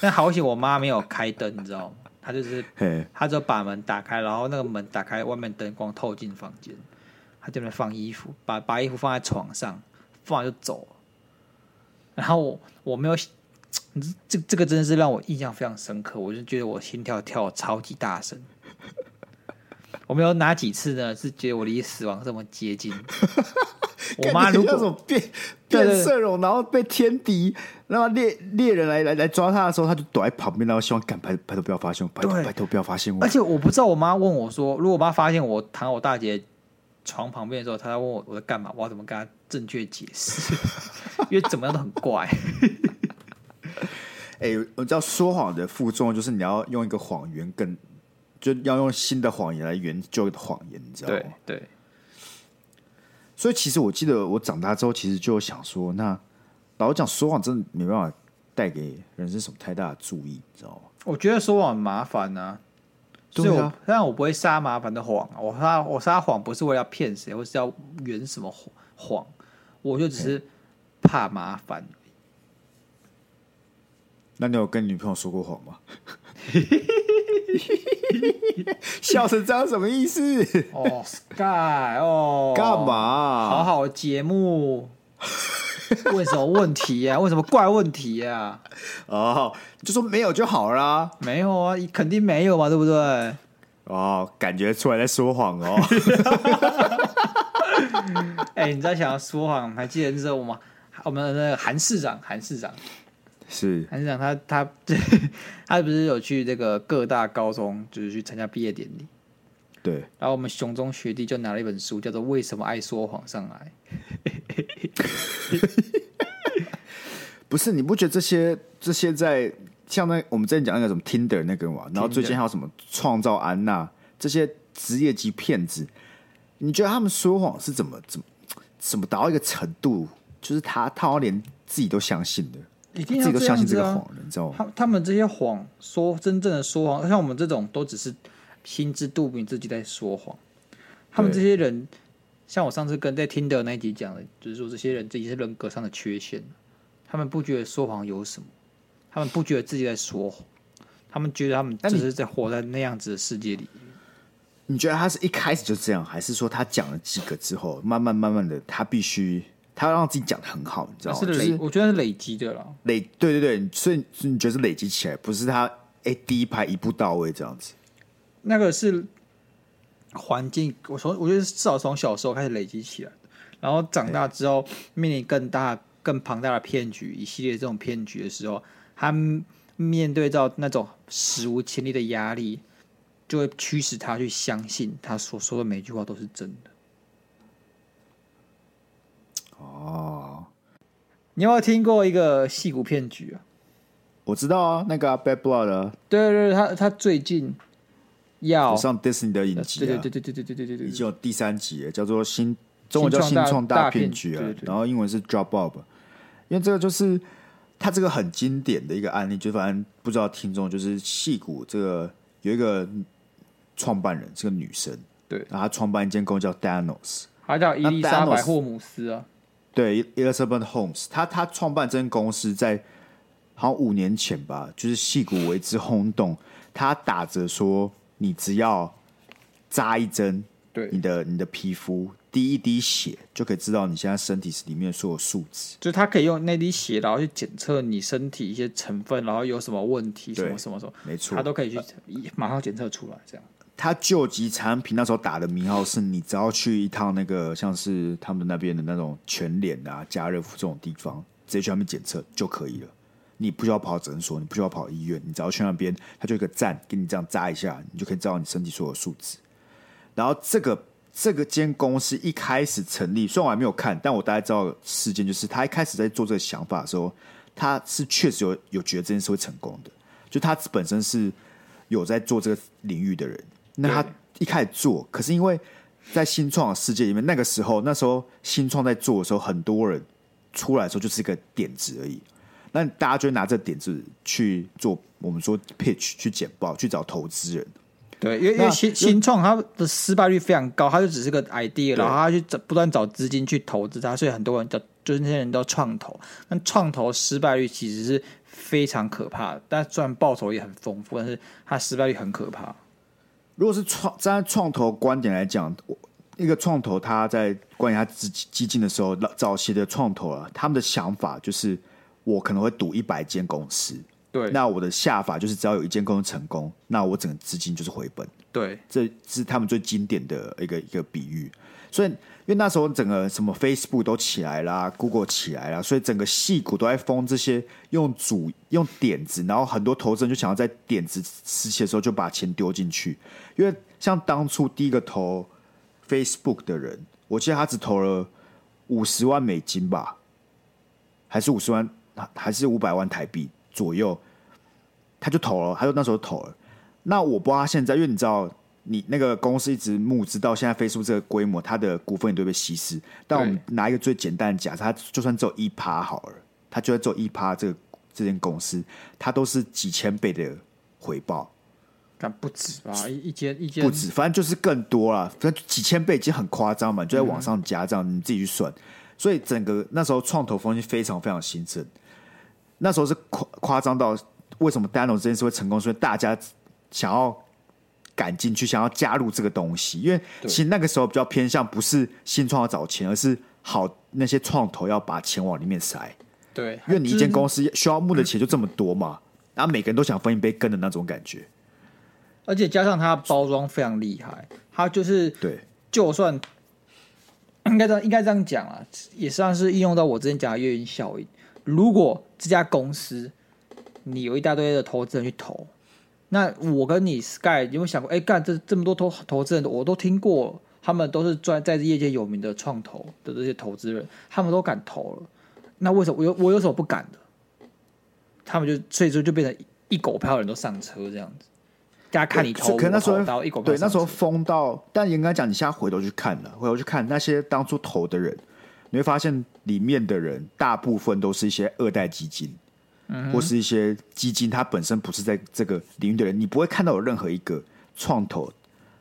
但好险，我妈没有开灯，你知道吗？她就是，她就把门打开，然后那个门打开，外面灯光透进房间，她就在那放衣服，把把衣服放在床上，放完就走了。然后我我没有，这这个真的是让我印象非常深刻，我就觉得我心跳跳超级大声。我没有哪几次呢？是觉得我离死亡这么接近。我妈如果变变色龙，然后被天敌，然后猎猎人来来来抓他的时候，他就躲在旁边，然后希望赶拜拜托不要发现，拜托拜托不要发现我。而且我不知道，我妈问我说，如果我妈发现我躺我大姐床旁边的时候，她在问我我在干嘛，我要怎么跟她正确解释？因为怎么样都很怪。哎、欸，我知道说谎的副作用就是你要用一个谎言更。就要用新的谎言来圆旧的谎言，你知道吗？对对。所以其实我记得我长大之后，其实就想说，那老实讲，说谎真的没办法带给人生什么太大的注意，你知道吗？我觉得说谎很麻烦呢、啊，所以我但我不会撒麻烦的谎。我撒我撒谎不是为了要骗谁，或是要圆什么谎，我就只是怕麻烦。那你有跟女朋友说过谎吗？笑成这样什么意思？哦，Sky，哦，干嘛？好好的节目，问什么问题呀、啊？问什么怪问题呀、啊？哦，就说没有就好啦。没有啊，肯定没有嘛，对不对？哦，感觉出来在说谎哦。哎、欸，你在想要说谎？还记得那时候我们我们的那个韩市长，韩市长。是韩市长他他他不是有去这个各大高中，就是去参加毕业典礼。对，然后我们熊中学弟就拿了一本书，叫做《为什么爱说谎》上来。不是，你不觉得这些这些在像那我们之前讲那个什么 Tinder 那个嘛，然后最近还有什么创造安娜这些职业级骗子，你觉得他们说谎是怎么怎么怎么达到一个程度？就是他他好像连自己都相信的。一定要！相信这个谎你知道吗？他他们这些谎说真正的说谎，像我们这种都只是心知肚明自己在说谎。他们这些人，像我上次跟在听的那一集讲的，就是说这些人这也是人格上的缺陷。他们不觉得说谎有什么，他们不觉得自己在说谎，他们觉得他们只是在活在那样子的世界里。你觉得他是一开始就这样，还是说他讲了几个之后，慢慢慢慢的他必须？他要让自己讲的很好，你知道吗？是累，就是、我觉得是累积的啦。累，对对对，所以你觉得是累积起来，不是他哎第一排一步到位这样子。那个是环境，我从我觉得至少从小时候开始累积起来，然后长大之后面临更大、更庞大的骗局，一系列这种骗局的时候，他面对到那种史无前例的压力，就会驱使他去相信他所说的每句话都是真的。哦，你有没有听过一个戏骨骗局啊？我知道啊，那个、啊、Bad Blood 啊。对对对，他他最近要上 Disney 的影集、啊，对对对对对对对对对，已经有第三集，叫做新中文叫新创大骗局啊，然后英文是 Drop Bob。因为这个就是他这个很经典的一个案例，就反正不知道听众就是戏骨这个有一个创办人是个女生，对，然后她创办一间公司叫 Danos，她叫伊丽莎白霍姆斯啊，对，Elizabeth Holmes，他他创办这间公司在好像五年前吧，就是戏骨为之轰动，他打着说你只要扎一针，对，你的你的皮肤。滴一滴血就可以知道你现在身体里面所有数值，就是它可以用那滴血，然后去检测你身体一些成分，然后有什么问题，什么什么什么，没错，他都可以去马上检测出来。这样，他救急产品那时候打的名号是你只要去一趟那个像是他们那边的那种全脸啊、家乐福这种地方，直接去那边检测就可以了。你不需要跑诊所，你不需要跑医院，你只要去那边，他就一个站给你这样扎一下，你就可以知道你身体所有数值。然后这个。这个间公司一开始成立，虽然我还没有看，但我大概知道事件就是他一开始在做这个想法的时候，他是确实有有觉得这件事会成功的，就他本身是有在做这个领域的人。那他一开始做，可是因为在新创的世界里面，那个时候那时候新创在做的时候，很多人出来的时候就是一个点子而已，那大家就会拿这个点子去做我们说 pitch 去简报，去找投资人。对，因为因为新新创它的失败率非常高，它就只是个 idea，然后他去找不断找资金去投资它，所以很多人叫就是那些人都创投，那创投失败率其实是非常可怕的，但虽然报酬也很丰富，但是它失败率很可怕。如果是创站在创投观点来讲，一个创投他在关于他资基金的时候，早期的创投啊，他们的想法就是我可能会赌一百间公司。对，那我的下法就是只要有一间公司成功，那我整个资金就是回本。对，这是他们最经典的一个一个比喻。所以，因为那时候整个什么 Facebook 都起来啦，Google 起来啦，所以整个矽谷都在封这些用主用点子，然后很多投资人就想要在点子时期的时候就把钱丢进去。因为像当初第一个投 Facebook 的人，我记得他只投了五十万美金吧，还是五十万，还是五百万台币。左右，他就投了，他就那时候投了。那我不知道他现在，因为你知道，你那个公司一直募资到现在，Facebook 这个规模，它的股份也都被稀释。但我们拿一个最简单的假设，它就算只有一趴好了，他就算只有一趴，这个这间公司，它都是几千倍的回报，但不止吧？一一间一间不止，反正就是更多了。反正几千倍已经很夸张嘛，就在往上加，这样你自己去算。所以整个那时候创投风气非常非常兴盛。那时候是夸夸张到为什么 Danos 这件事会成功？所以大家想要赶进去，想要加入这个东西。因为其实那个时候比较偏向不是新创要找钱，而是好那些创投要把钱往里面塞。对，因为你一间公司需要募的钱就这么多嘛，然后每个人都想分一杯羹的那种感觉。而且加上它包装非常厉害，它就是对，就算应该这样应该这样讲啊，也算是应用到我之前讲的月晕效应。如果这家公司你有一大堆的投资人去投，那我跟你 Sky 有没有想过？哎，干这这么多投投资人，我都听过，他们都是专在业界有名的创投的这些投资人，他们都敢投了，那为什么我有我有什么不敢的？他们就所以说就变成一狗票人都上车这样子，大家看你投，可能那时候到一狗对那时候疯到，但应该讲你现在回头去看了，回头去看那些当初投的人。你会发现里面的人大部分都是一些二代基金，或是一些基金，它本身不是在这个领域的人，你不会看到有任何一个创投，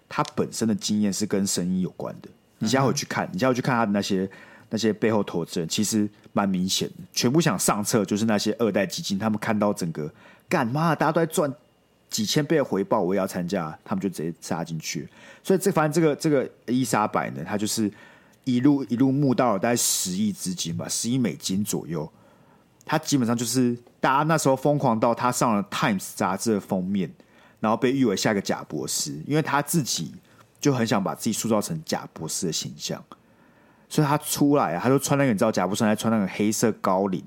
他本身的经验是跟生意有关的。你现在回去看，你现在回去看他的那些那些背后投资人，其实蛮明显的，全部想上车就是那些二代基金，他们看到整个干嘛，大家都在赚几千倍的回报，我也要参加，他们就直接杀进去。所以这反正这个这个伊莎白呢，他就是。一路一路募到了大概十亿资金吧，十亿美金左右。他基本上就是大家那时候疯狂到他上了《Times》杂志的封面，然后被誉为下一个贾博士，因为他自己就很想把自己塑造成贾博士的形象，所以他出来啊，他就穿那个你知道贾伯斯还穿那个黑色高领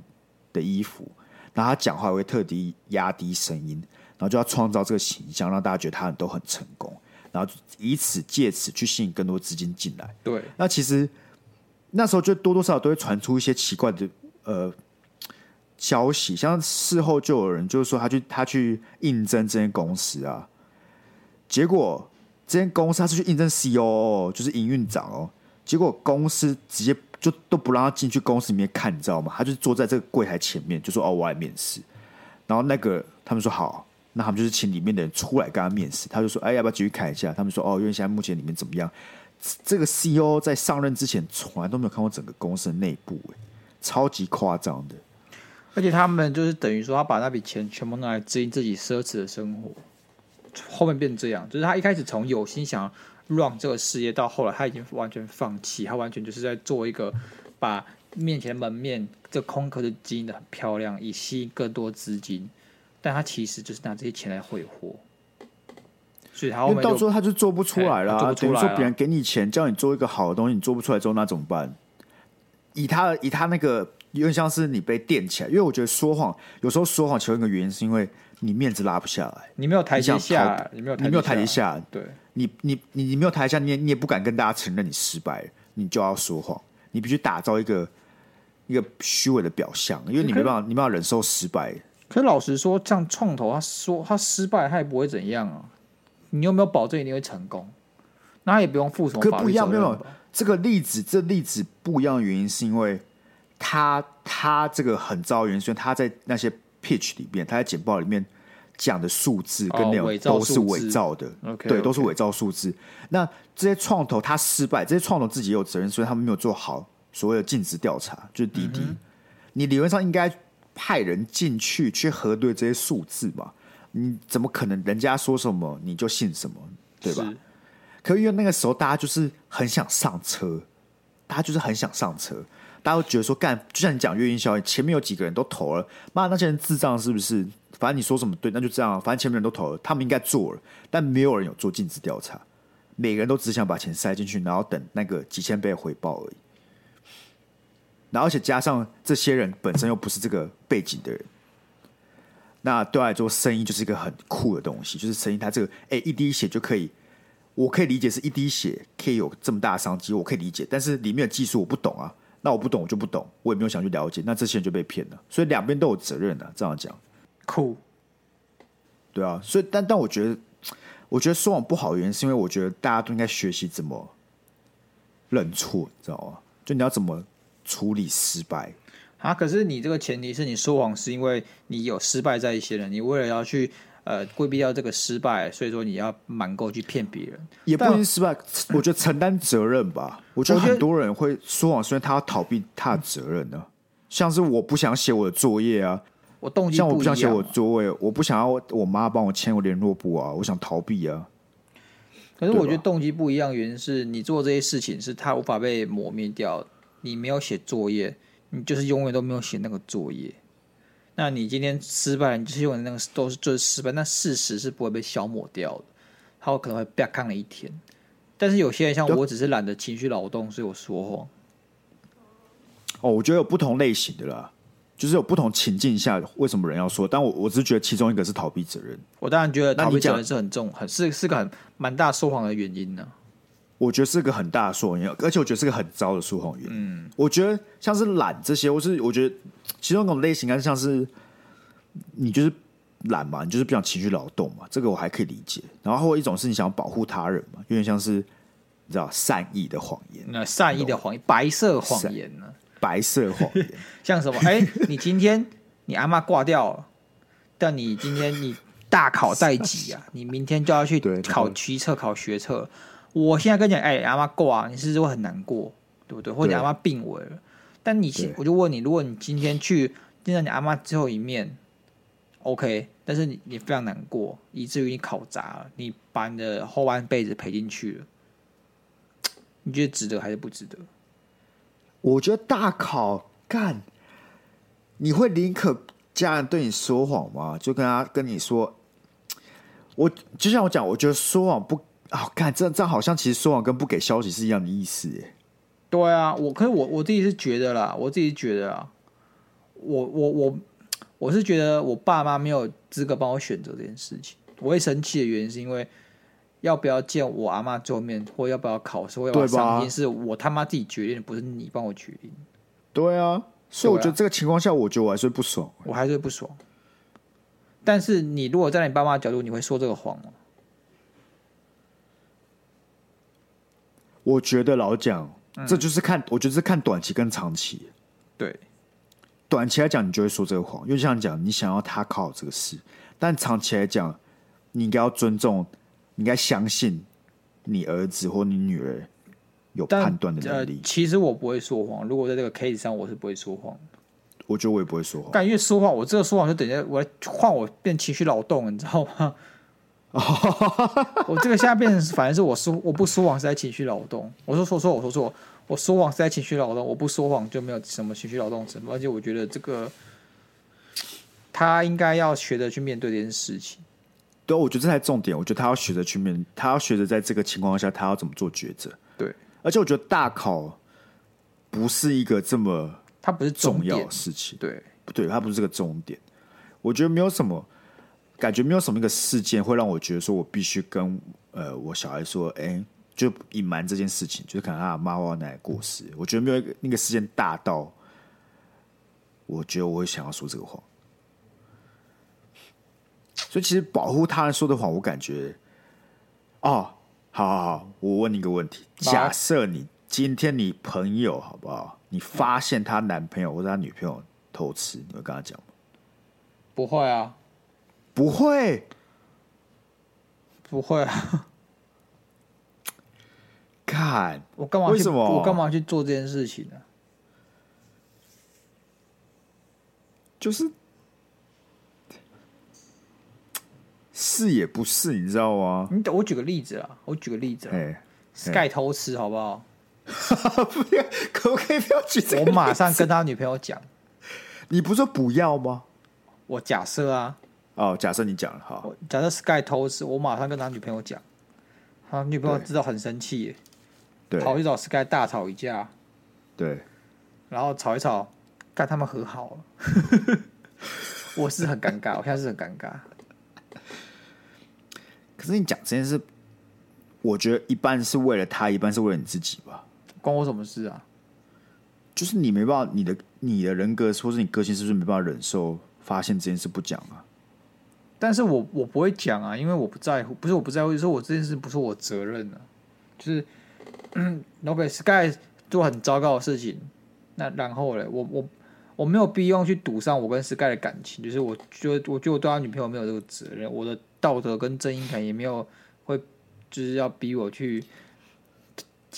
的衣服，然后他讲话也会特地压低声音，然后就要创造这个形象，让大家觉得他们都很成功。然后以此借此去吸引更多资金进来。对，那其实那时候就多多少少都会传出一些奇怪的呃消息，像事后就有人就是说他去他去应征这间公司啊，结果这间公司他是去应征 COO，就是营运长哦，结果公司直接就都不让他进去公司里面看，你知道吗？他就坐在这个柜台前面就说哦，我来面试，然后那个他们说好，那他们就是请里面的人出来跟他面试，他就说：“哎，要不要继续看一下？”他们说：“哦，因为现在目前里面怎么样？”这个 CEO 在上任之前从来都没有看过整个公司的内部，哎，超级夸张的。而且他们就是等于说，他把那笔钱全部拿来经营自己奢侈的生活，后面变成这样，就是他一开始从有心想 run 这个事业，到后来他已经完全放弃，他完全就是在做一个把面前门面这空壳的经营的很漂亮，以吸引更多资金。但他其实就是拿这些钱来挥霍，所以他后面到时候他就做不出来了。等于说别人给你钱，叫你做一个好的东西，你做不出来之后那怎么办？以他以他那个。有点像是你被垫起来，因为我觉得说谎有时候说谎，其中一个原因是因为你面子拉不下来，你没有台阶下，你没有你没有台阶下，对，你你你你没有台阶下，你也你也不敢跟大家承认你失败，你就要说谎，你必须打造一个一个虚伪的表象，因为你没办法，你没办法忍受失败。可是老实说，像创投，他说他失败，他也不会怎样啊，你有没有保证一定会成功？那他也不用负什么法律责任。可不一样，没有这个例子，这例子不一样的原因是因为。他他这个很糟原因，所以他在那些 pitch 里面，他在简报里面讲的数字跟内容都是伪造的，哦、对，都是伪造数字。那这些创投他失败，这些创投自己也有责任，所以他们没有做好所谓的尽职调查，就是滴滴。嗯、你理论上应该派人进去去核对这些数字嘛？你怎么可能人家说什么你就信什么，对吧？可因为那个时候大家就是很想上车，大家就是很想上车。大家会觉得说干，就像你讲月晕效应，前面有几个人都投了，妈那些人智障是不是？反正你说什么对，那就这样。反正前面人都投了，他们应该做了，但没有人有做尽职调查，每个人都只想把钱塞进去，然后等那个几千倍回报而已。然后而且加上这些人本身又不是这个背景的人，那对我来说，生意就是一个很酷的东西，就是生意它这个哎一滴血就可以，我可以理解是一滴血可以有这么大的商机，我可以理解，但是里面的技术我不懂啊。那我不懂，我就不懂，我也没有想去了解。那这些人就被骗了，所以两边都有责任的。这样讲，酷，对啊。所以，但但我觉得，我觉得说谎不好的原因，是因为我觉得大家都应该学习怎么认错，你知道吗？就你要怎么处理失败啊？可是你这个前提是你说谎，是因为你有失败在一些人，你为了要去。呃，规避掉这个失败，所以说你要满够去骗别人，也不一定失败。我觉得承担责任吧。我觉得很多人会说谎，虽然他要逃避他的责任呢。像是我不想写我的作业啊，我动机像我不想写我的作业，我不想要我妈帮我签我联络簿啊，我想逃避啊。可是我觉得动机不一样，原因是你做这些事情是他无法被磨灭掉。你没有写作业，你就是永远都没有写那个作业。那你今天失败，你就是用的那个都是就是失败，那事实是不会被消磨掉的，他有可能会被看了一天。但是有些人像我，只是懒得情绪劳动，所以我说谎。哦，我觉得有不同类型的啦，就是有不同情境下为什么人要说，但我我只是觉得其中一个是逃避责任。我当然觉得逃避责任是很重，很是是个很蛮大说谎的原因呢。我觉得是个很大的说谎而且我觉得是个很糟的说谎原因。嗯，我觉得像是懒这些，或是我觉得其中一种类型，应该是像是你就是懒嘛，你就是不想情绪劳动嘛，这个我还可以理解。然后或一种是你想要保护他人嘛，有点像是你知道善意的谎言，那善意的谎言，白色谎言呢？白色谎言 像什么？哎、欸，你今天你阿妈挂掉了，但你今天你大考在即啊，你明天就要去考期测、考学测。我现在跟你讲，哎、欸，阿妈挂，你是不是会很难过，对不对？或者阿妈病危了，但你，我就问你，如果你今天去见到你阿妈最后一面，OK，但是你你非常难过，以至于你考砸了，你把你的后半辈子赔进去了，你觉得值得还是不值得？我觉得大考干，你会宁可家人对你说谎吗？就跟他跟你说，我就像我讲，我觉得说谎不。哦，看这这好像其实说谎跟不给消息是一样的意思耶。对啊，我可是我我自己是觉得啦，我自己觉得啊，我我我我是觉得我爸妈没有资格帮我选择这件事情。我会生气的原因是因为要不要见我阿妈最后面，或要不要考试，或要不要上进，是我他妈自己决定的，不是你帮我决定。对啊，所以我觉得这个情况下，我觉得我还是不爽，我还是不爽。但是你如果在你爸妈角度，你会说这个谎吗？我觉得老讲，这就是看，我觉得是看短期跟长期。对，短期来讲，你就会说这个谎，就像讲你想要他考这个事，但长期来讲，你应该要尊重，你应该相信你儿子或你女儿有判断的能力。呃，其实我不会说谎，如果在这个 case 上，我是不会说谎。我觉得我也不会说谎，但因为说谎，我这个说谎就等于我换我变情绪劳动，你知道吗？我这个现在变成反正是我说我不说谎是在情绪劳动。我说说说我说错，我说谎是在情绪劳动，我不说谎就没有什么情绪劳动成分。而且我觉得这个他应该要学着去面对这件事情。对，我觉得这才重点。我觉得他要学着去面，他要学着在这个情况下他要怎么做抉择。对，而且我觉得大考不是一个这么。它不是重要的事情，对不对？它不是这个重点。我觉得没有什么感觉，没有什么一个事件会让我觉得说我必须跟呃我小孩说，哎、欸，就隐瞒这件事情，就是可能他妈妈奶奶过世。我觉得没有一个那个事件大到，我觉得我会想要说这个谎。所以其实保护他人说的谎，我感觉，哦，好好好，我问你一个问题：假设你今天你朋友好不好？你发现他男朋友或者他女朋友偷吃，你会跟他讲吗？不会啊，不会，不会啊！看我干嘛？为什么？我干嘛去做这件事情呢？就是是也不是，你知道吗？你等我举个例子啊，我举个例子，Sky 偷吃好不好？不要，可不可以不要举这个？我马上跟他女朋友讲。你不是说不要吗？我假设啊。哦，假设你讲了哈。假设 Sky 偷吃，我马上跟他女朋友讲。他女朋友知道很生气，对，跑去找 Sky 大吵一架。对。然后吵一吵，干他们和好了。我是很尴尬，我现在是很尴尬。可是你讲这件事，我觉得一半是为了他，一半是为了你自己吧。关我什么事啊？就是你没办法，你的你的人格或是你个性，是不是没办法忍受发现这件事不讲啊？但是我我不会讲啊，因为我不在乎，不是我不在乎，就是我这件事不是我责任啊。就是嗯，OK Sky 做很糟糕的事情，那然后嘞，我我我没有必要去赌上我跟 Sky 的感情，就是我觉得我觉得我对他女朋友没有这个责任，我的道德跟正义感也没有会就是要逼我去。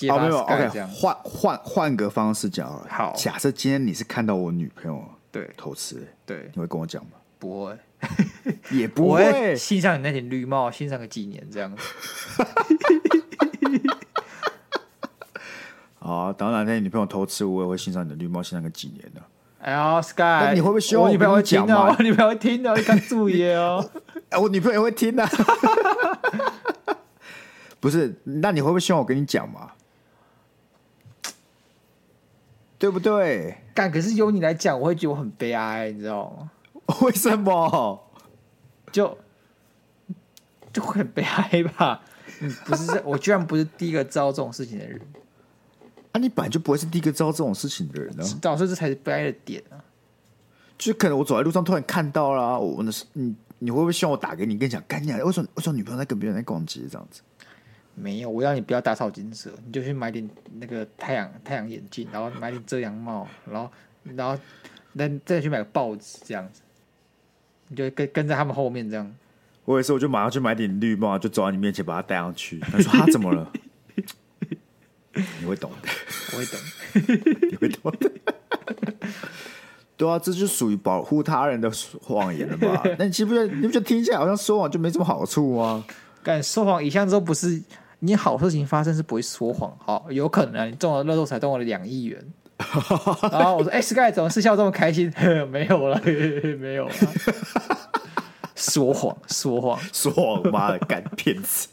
哦，没有，OK，换换换个方式讲好了。好，假设今天你是看到我女朋友对偷吃，对，你会跟我讲吗？不会，也不会。欣赏你那顶绿帽，欣赏个几年这样子。好，当然，那天女朋友偷吃，我也会欣赏你的绿帽，欣赏个几年的。哎呀，Sky，你会不会希望我女朋友会听吗？我女朋友会听的，你看注意哦。哎，我女朋友会听的。不是，那你会不会希望我跟你讲嘛？对不对？干，可是由你来讲，我会觉得我很悲哀，你知道吗？为什么？就就会很悲哀吧？嗯，不是，我居然不是第一个知道这种事情的人。啊，你本来就不会是第一个知道这种事情的人呢。导致这才是悲哀的点啊！就可能我走在路上突然看到了，我那是你，你会不会希望我打给你，跟你讲，干你为什么为什么女朋友在跟别人在逛街这样子？没有，我要你不要打草惊蛇，你就去买点那个太阳太阳眼镜，然后买点遮阳帽，然后然后再再去买个报纸这样子，你就跟跟在他们后面这样。我也是，我就马上去买点绿帽，就走到你面前把它戴上去。他说他怎么了？你会懂的，我会懂，你会懂的。对啊，这就属于保护他人的谎言了吧？那你记不记得？你不觉得听起来好像说谎就没什么好处吗？干说谎一向都不是。你好事情发生是不会说谎，好有可能啊，你中了乐透才中了两亿元，然后我说：“哎、欸、，Sky 怎么是笑这么开心？” 没有了，没有了，说谎，说谎，说谎，妈的，干骗子！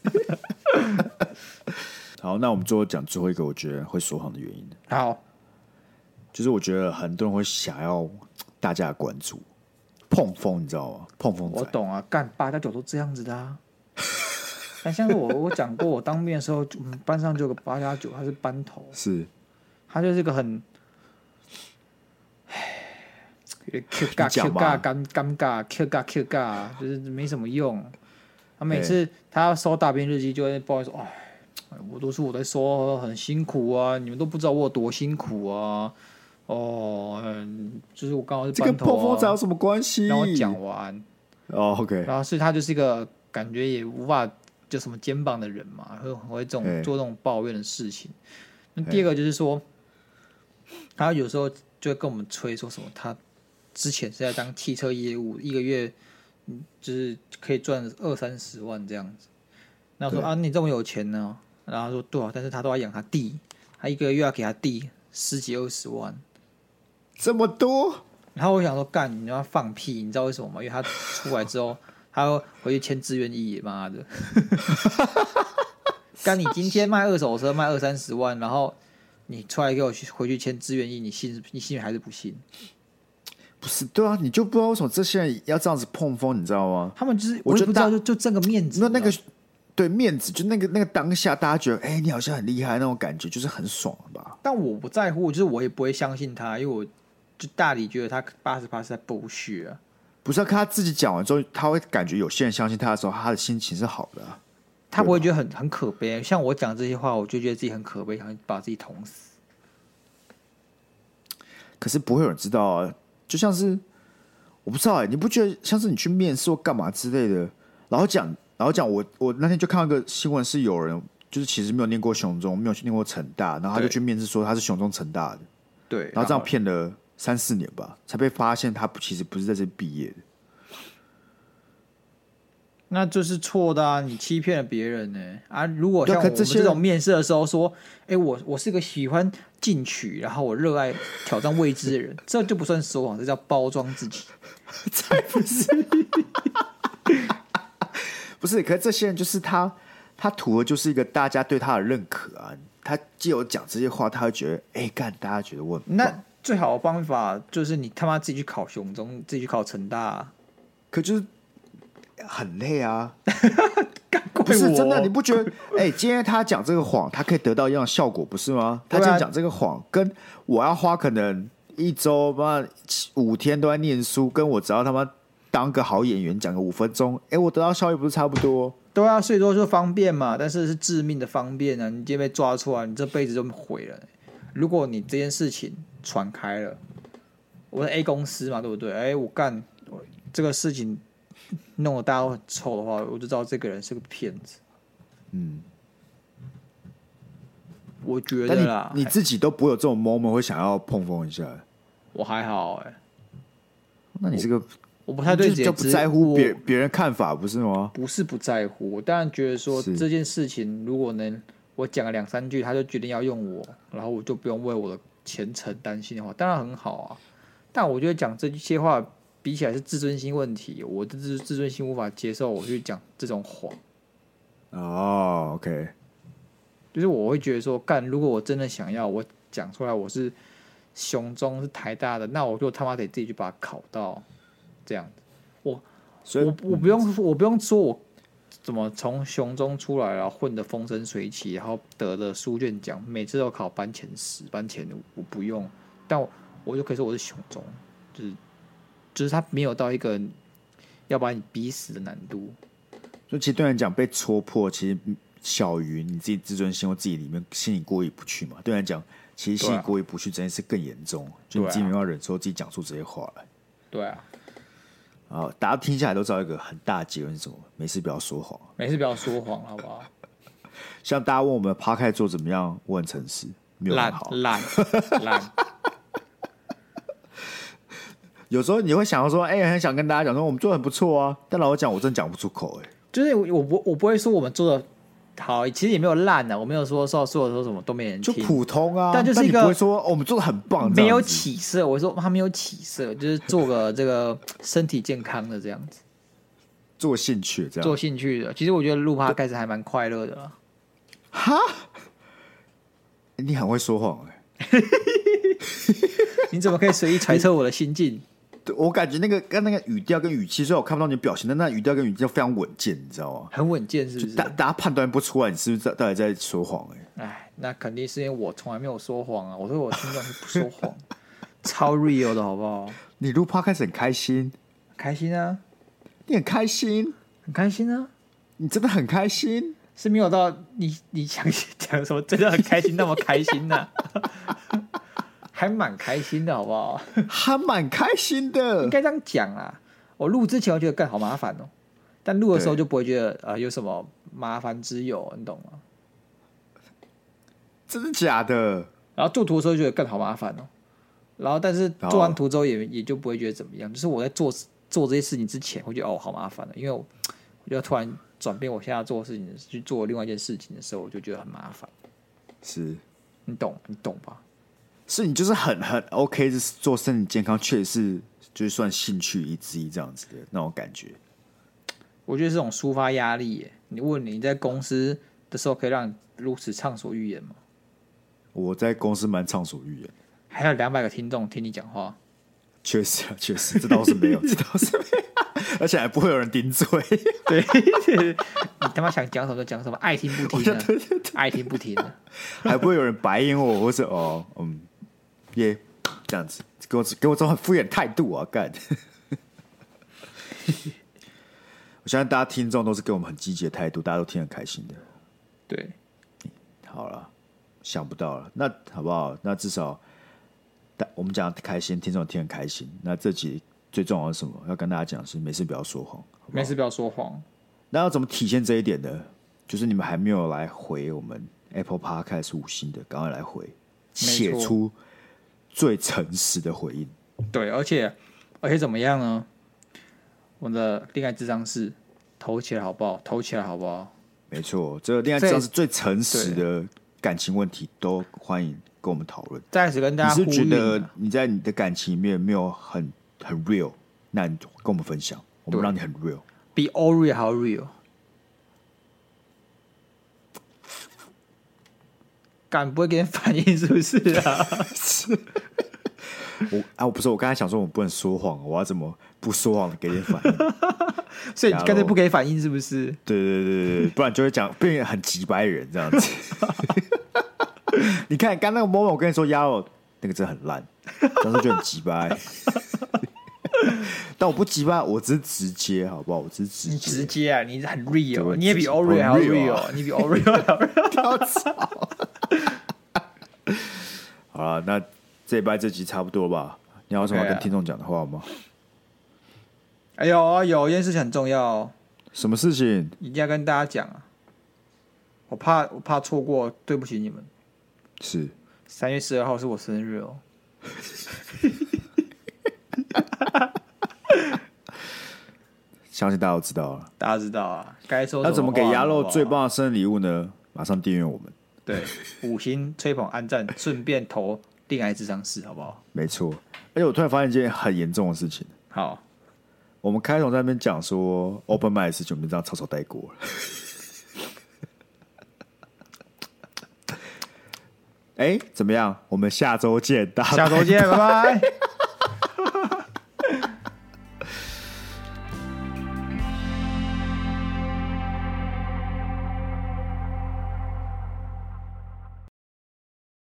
好，那我们最后讲最后一个，我觉得会说谎的原因。好，就是我觉得很多人会想要大家的关注，碰风，你知道吗？碰风，我懂啊，干八加九都这样子的啊。但像是我，我讲过，我当面的时候，班上就有个八加九，他是班头，是，他就是个很，唉，，Q 尬 Q 尬尴尴尬 Q 尬 Q 尬，就是没什么用。他每次他要收大兵日记，就会抱怨说：“哎，我都是我在说，很辛苦啊，你们都不知道我有多辛苦啊。”哦，嗯，就是我刚好是这跟破风仔有什么关系？让我讲完。哦，OK。然后是他就是一个感觉也无法就什么肩膀的人嘛，会会这种做这种抱怨的事情。那第二个就是说，他有时候就会跟我们吹说什么，他之前是在当汽车业务，一个月就是可以赚二三十万这样子。那我说啊，你这么有钱呢？然后他说对啊，但是他都要养他弟，他一个月要给他弟十几二十万。这么多，然后我想说，干，你要放屁，你知道为什么吗？因为他出来之后，他要回去签志愿役，妈的！干，你今天卖二手车卖二三十万，然后你出来给我去回去签志愿役，你信你信还是不信？不是，对啊，你就不知道为什么这些人要这样子碰风，你知道吗？他们就是，我就不知道，就就挣个面子，那那个对面子，就那个那个当下，大家觉得，哎，你好像很厉害那种感觉，就是很爽吧？但我不在乎，就是我也不会相信他，因为我。就大理觉得他八十八是在剥削啊，不是要看他自己讲完之后，他会感觉有些人相信他的时候，他的心情是好的，啊，他不会觉得很很可悲。像我讲这些话，我就觉得自己很可悲，想把自己捅死。可是不会有人知道啊，就像是我不知道哎，你不觉得像是你去面试或干嘛之类的，然后讲，然后讲我我那天就看到个新闻，是有人就是其实没有念过熊中，没有念过成大，然后他就去面试说他是熊中成大的，对，然后这样骗了。三四年吧，才被发现他其实不是在这毕业的，那就是错的啊！你欺骗了别人呢啊！如果像我们这种面试的时候说，哎、欸，我我是个喜欢进取，然后我热爱挑战未知的人，这就不算说谎，这叫包装自己，才不是！不是，可是这些人就是他，他图的就是一个大家对他的认可啊！他既有讲这些话，他会觉得，哎、欸，干，大家觉得我那。最好的方法就是你他妈自己去考雄中，自己去考成大，啊，可就是很累啊！不是真的，你不觉得？哎、欸，今天他讲这个谎，他可以得到一样的效果，不是吗？他今天讲这个谎，跟我要花可能一周妈五天都在念书，跟我只要他妈当个好演员，讲个五分钟，哎、欸，我得到效益不是差不多？对啊，所以说就方便嘛，但是是致命的方便啊！你今天被抓出来，你这辈子就毁了。如果你这件事情传开了，我是 A 公司嘛，对不对？哎、欸，我干这个事情弄得大家都很臭的话，我就知道这个人是个骗子。嗯，我觉得啦，你，你自己都不会有这种 moment 会想要碰风一下。我还好哎、欸，那你这个我，我不太对，就不在乎别别人看法，不是吗？不是不在乎，我当然觉得说这件事情如果能。我讲了两三句，他就决定要用我，然后我就不用为我的前程担心的话，当然很好啊。但我觉得讲这些话比起来是自尊心问题，我的自自尊心无法接受我去讲这种谎。哦，OK，就是我会觉得说，干，如果我真的想要我讲出来我是雄中是台大的，那我就他妈得自己去把它考到这样子。我，所以我我不用我不用说我。怎么从雄中出来，然后混得风生水起，然后得了书卷奖，每次都考班前十、班前五，我不用，但我，我就可以说我是雄中，就是就是他没有到一个要把你逼死的难度。所以其实对人讲被戳破，其实小于你自己自尊心或自己里面心里过意不去嘛。对人讲，其实心里过意不去这件事更严重，啊、就你自己没办法忍受自己讲出这些话来。对啊。啊！大家听下来都知道一个很大的结论是什么？没事不要说谎，没事不要说谎，好不好？像大家问我们 Podcast 做怎么样，我很诚实，没有很好，烂烂。有时候你会想要说，哎、欸，很想跟大家讲说我们做的很不错啊，但老实讲，我真的讲不出口、欸，哎，就是我不我不会说我们做的。好，其实也没有烂的，我没有说说说说什么都没人听，就普通啊。但就是一个不会说、哦、我们做的很棒，没有起色。我说他没有起色，就是做个这个身体健康的这样子，做兴趣这样，做兴趣的。其实我觉得录 Podcast 还蛮快乐的。哈，你很会说谎哎、欸！你怎么可以随意揣测我的心境？我感觉那个跟那个语调跟语气，虽然我看不到你表情，但那语调跟语气非常稳健，你知道吗？很稳健，是不是？大大家判断不出来，你是不是在到底在说谎、欸？哎，哎，那肯定是因为我从来没有说谎啊！我说我听众是不说谎，超 real 的好不好？你录 podcast 很开心，开心啊！你很开心，很开心啊！你真的很开心，是没有到你你讲讲什么真的很开心那么开心呢、啊？还蛮开心的，好不好？还蛮开心的，应该这样讲啊。我录之前我觉得更好麻烦哦，但录的时候就不会觉得呃有什么麻烦之有，你懂吗？真的假的？然后做图的时候觉得更好麻烦哦，然后但是做完图之后也也就不会觉得怎么样。就是我在做做这些事情之前，会觉得哦好麻烦的，因为我我就突然转变我现在要做的事情去做另外一件事情的时候，我就觉得很麻烦。是，你懂你懂吧？是你就是很很 OK，就是做身体健康，确实是就是算兴趣一之一这样子的那种感觉。我觉得这种抒发压力耶。你问你在公司的时候可以让你如此畅所欲言吗？我在公司蛮畅所欲言，还有两百个听众听你讲话。确实啊，确实，这倒是没有，这倒是没有，而且还不会有人顶嘴。对，你他妈想讲什么就讲什么，爱听不听 爱听不听的，还不会有人白眼我，或是哦，嗯，耶、这样子，给我给我这种很敷衍态度啊，干！我相信大家听众都是给我们很积极的态度，大家都听很开心的。对，好了，想不到了，那好不好？那至少。但我们讲开心，听众听很开心。那这集最重要的是什么？要跟大家讲是，没事不要说谎，没事不要说谎。那要怎么体现这一点呢？就是你们还没有来回我们 Apple Podcast 五星的，赶快来回，写出最诚实的回应。对，而且而且怎么样呢？我们的恋爱智商是投起来好不好？投起来好不好？没错，这个恋爱智商是最诚实的感情问题都欢迎。跟我们讨论。暂时跟大家，你是觉得你在你的感情里面没有很很 real，那你跟我们分享，我们让你很 real，比 all real 还 real。敢不会给你反应是不是啊？是。我啊，我不是，我刚才想说，我不能说谎，我要怎么不说谎给点反应？所以你干脆不给反应是不是？对对对对，不然就会讲变成很直白人这样子。你看，刚那个 moment，我跟你说鸭肉那个真的很烂，当时就很急掰。但我不急掰，我只是直接，好不好？我只是直接，你直接啊，你很 real，你也比 Oreo 还 real，你比 Oreo 还 real。好了，那这一拜这集差不多吧？你有什么要跟听众讲的话吗？哎呦，有一件事情很重要，什么事情？一定要跟大家讲啊！我怕，我怕错过，对不起你们。是三月十二号是我生日哦，相信大家都知道了。大家知道啊，该说那怎么给鸭肉最棒的生日礼物呢？马上订阅我们，对，五星吹捧按赞，顺便投恋爱智商室，好不好？没错。而且我突然发现一件很严重的事情。好，我们开头在那边讲说 open mic 的事情，我们这样草草带过了。哎，怎么样？我们下周见，大家下周见，拜拜。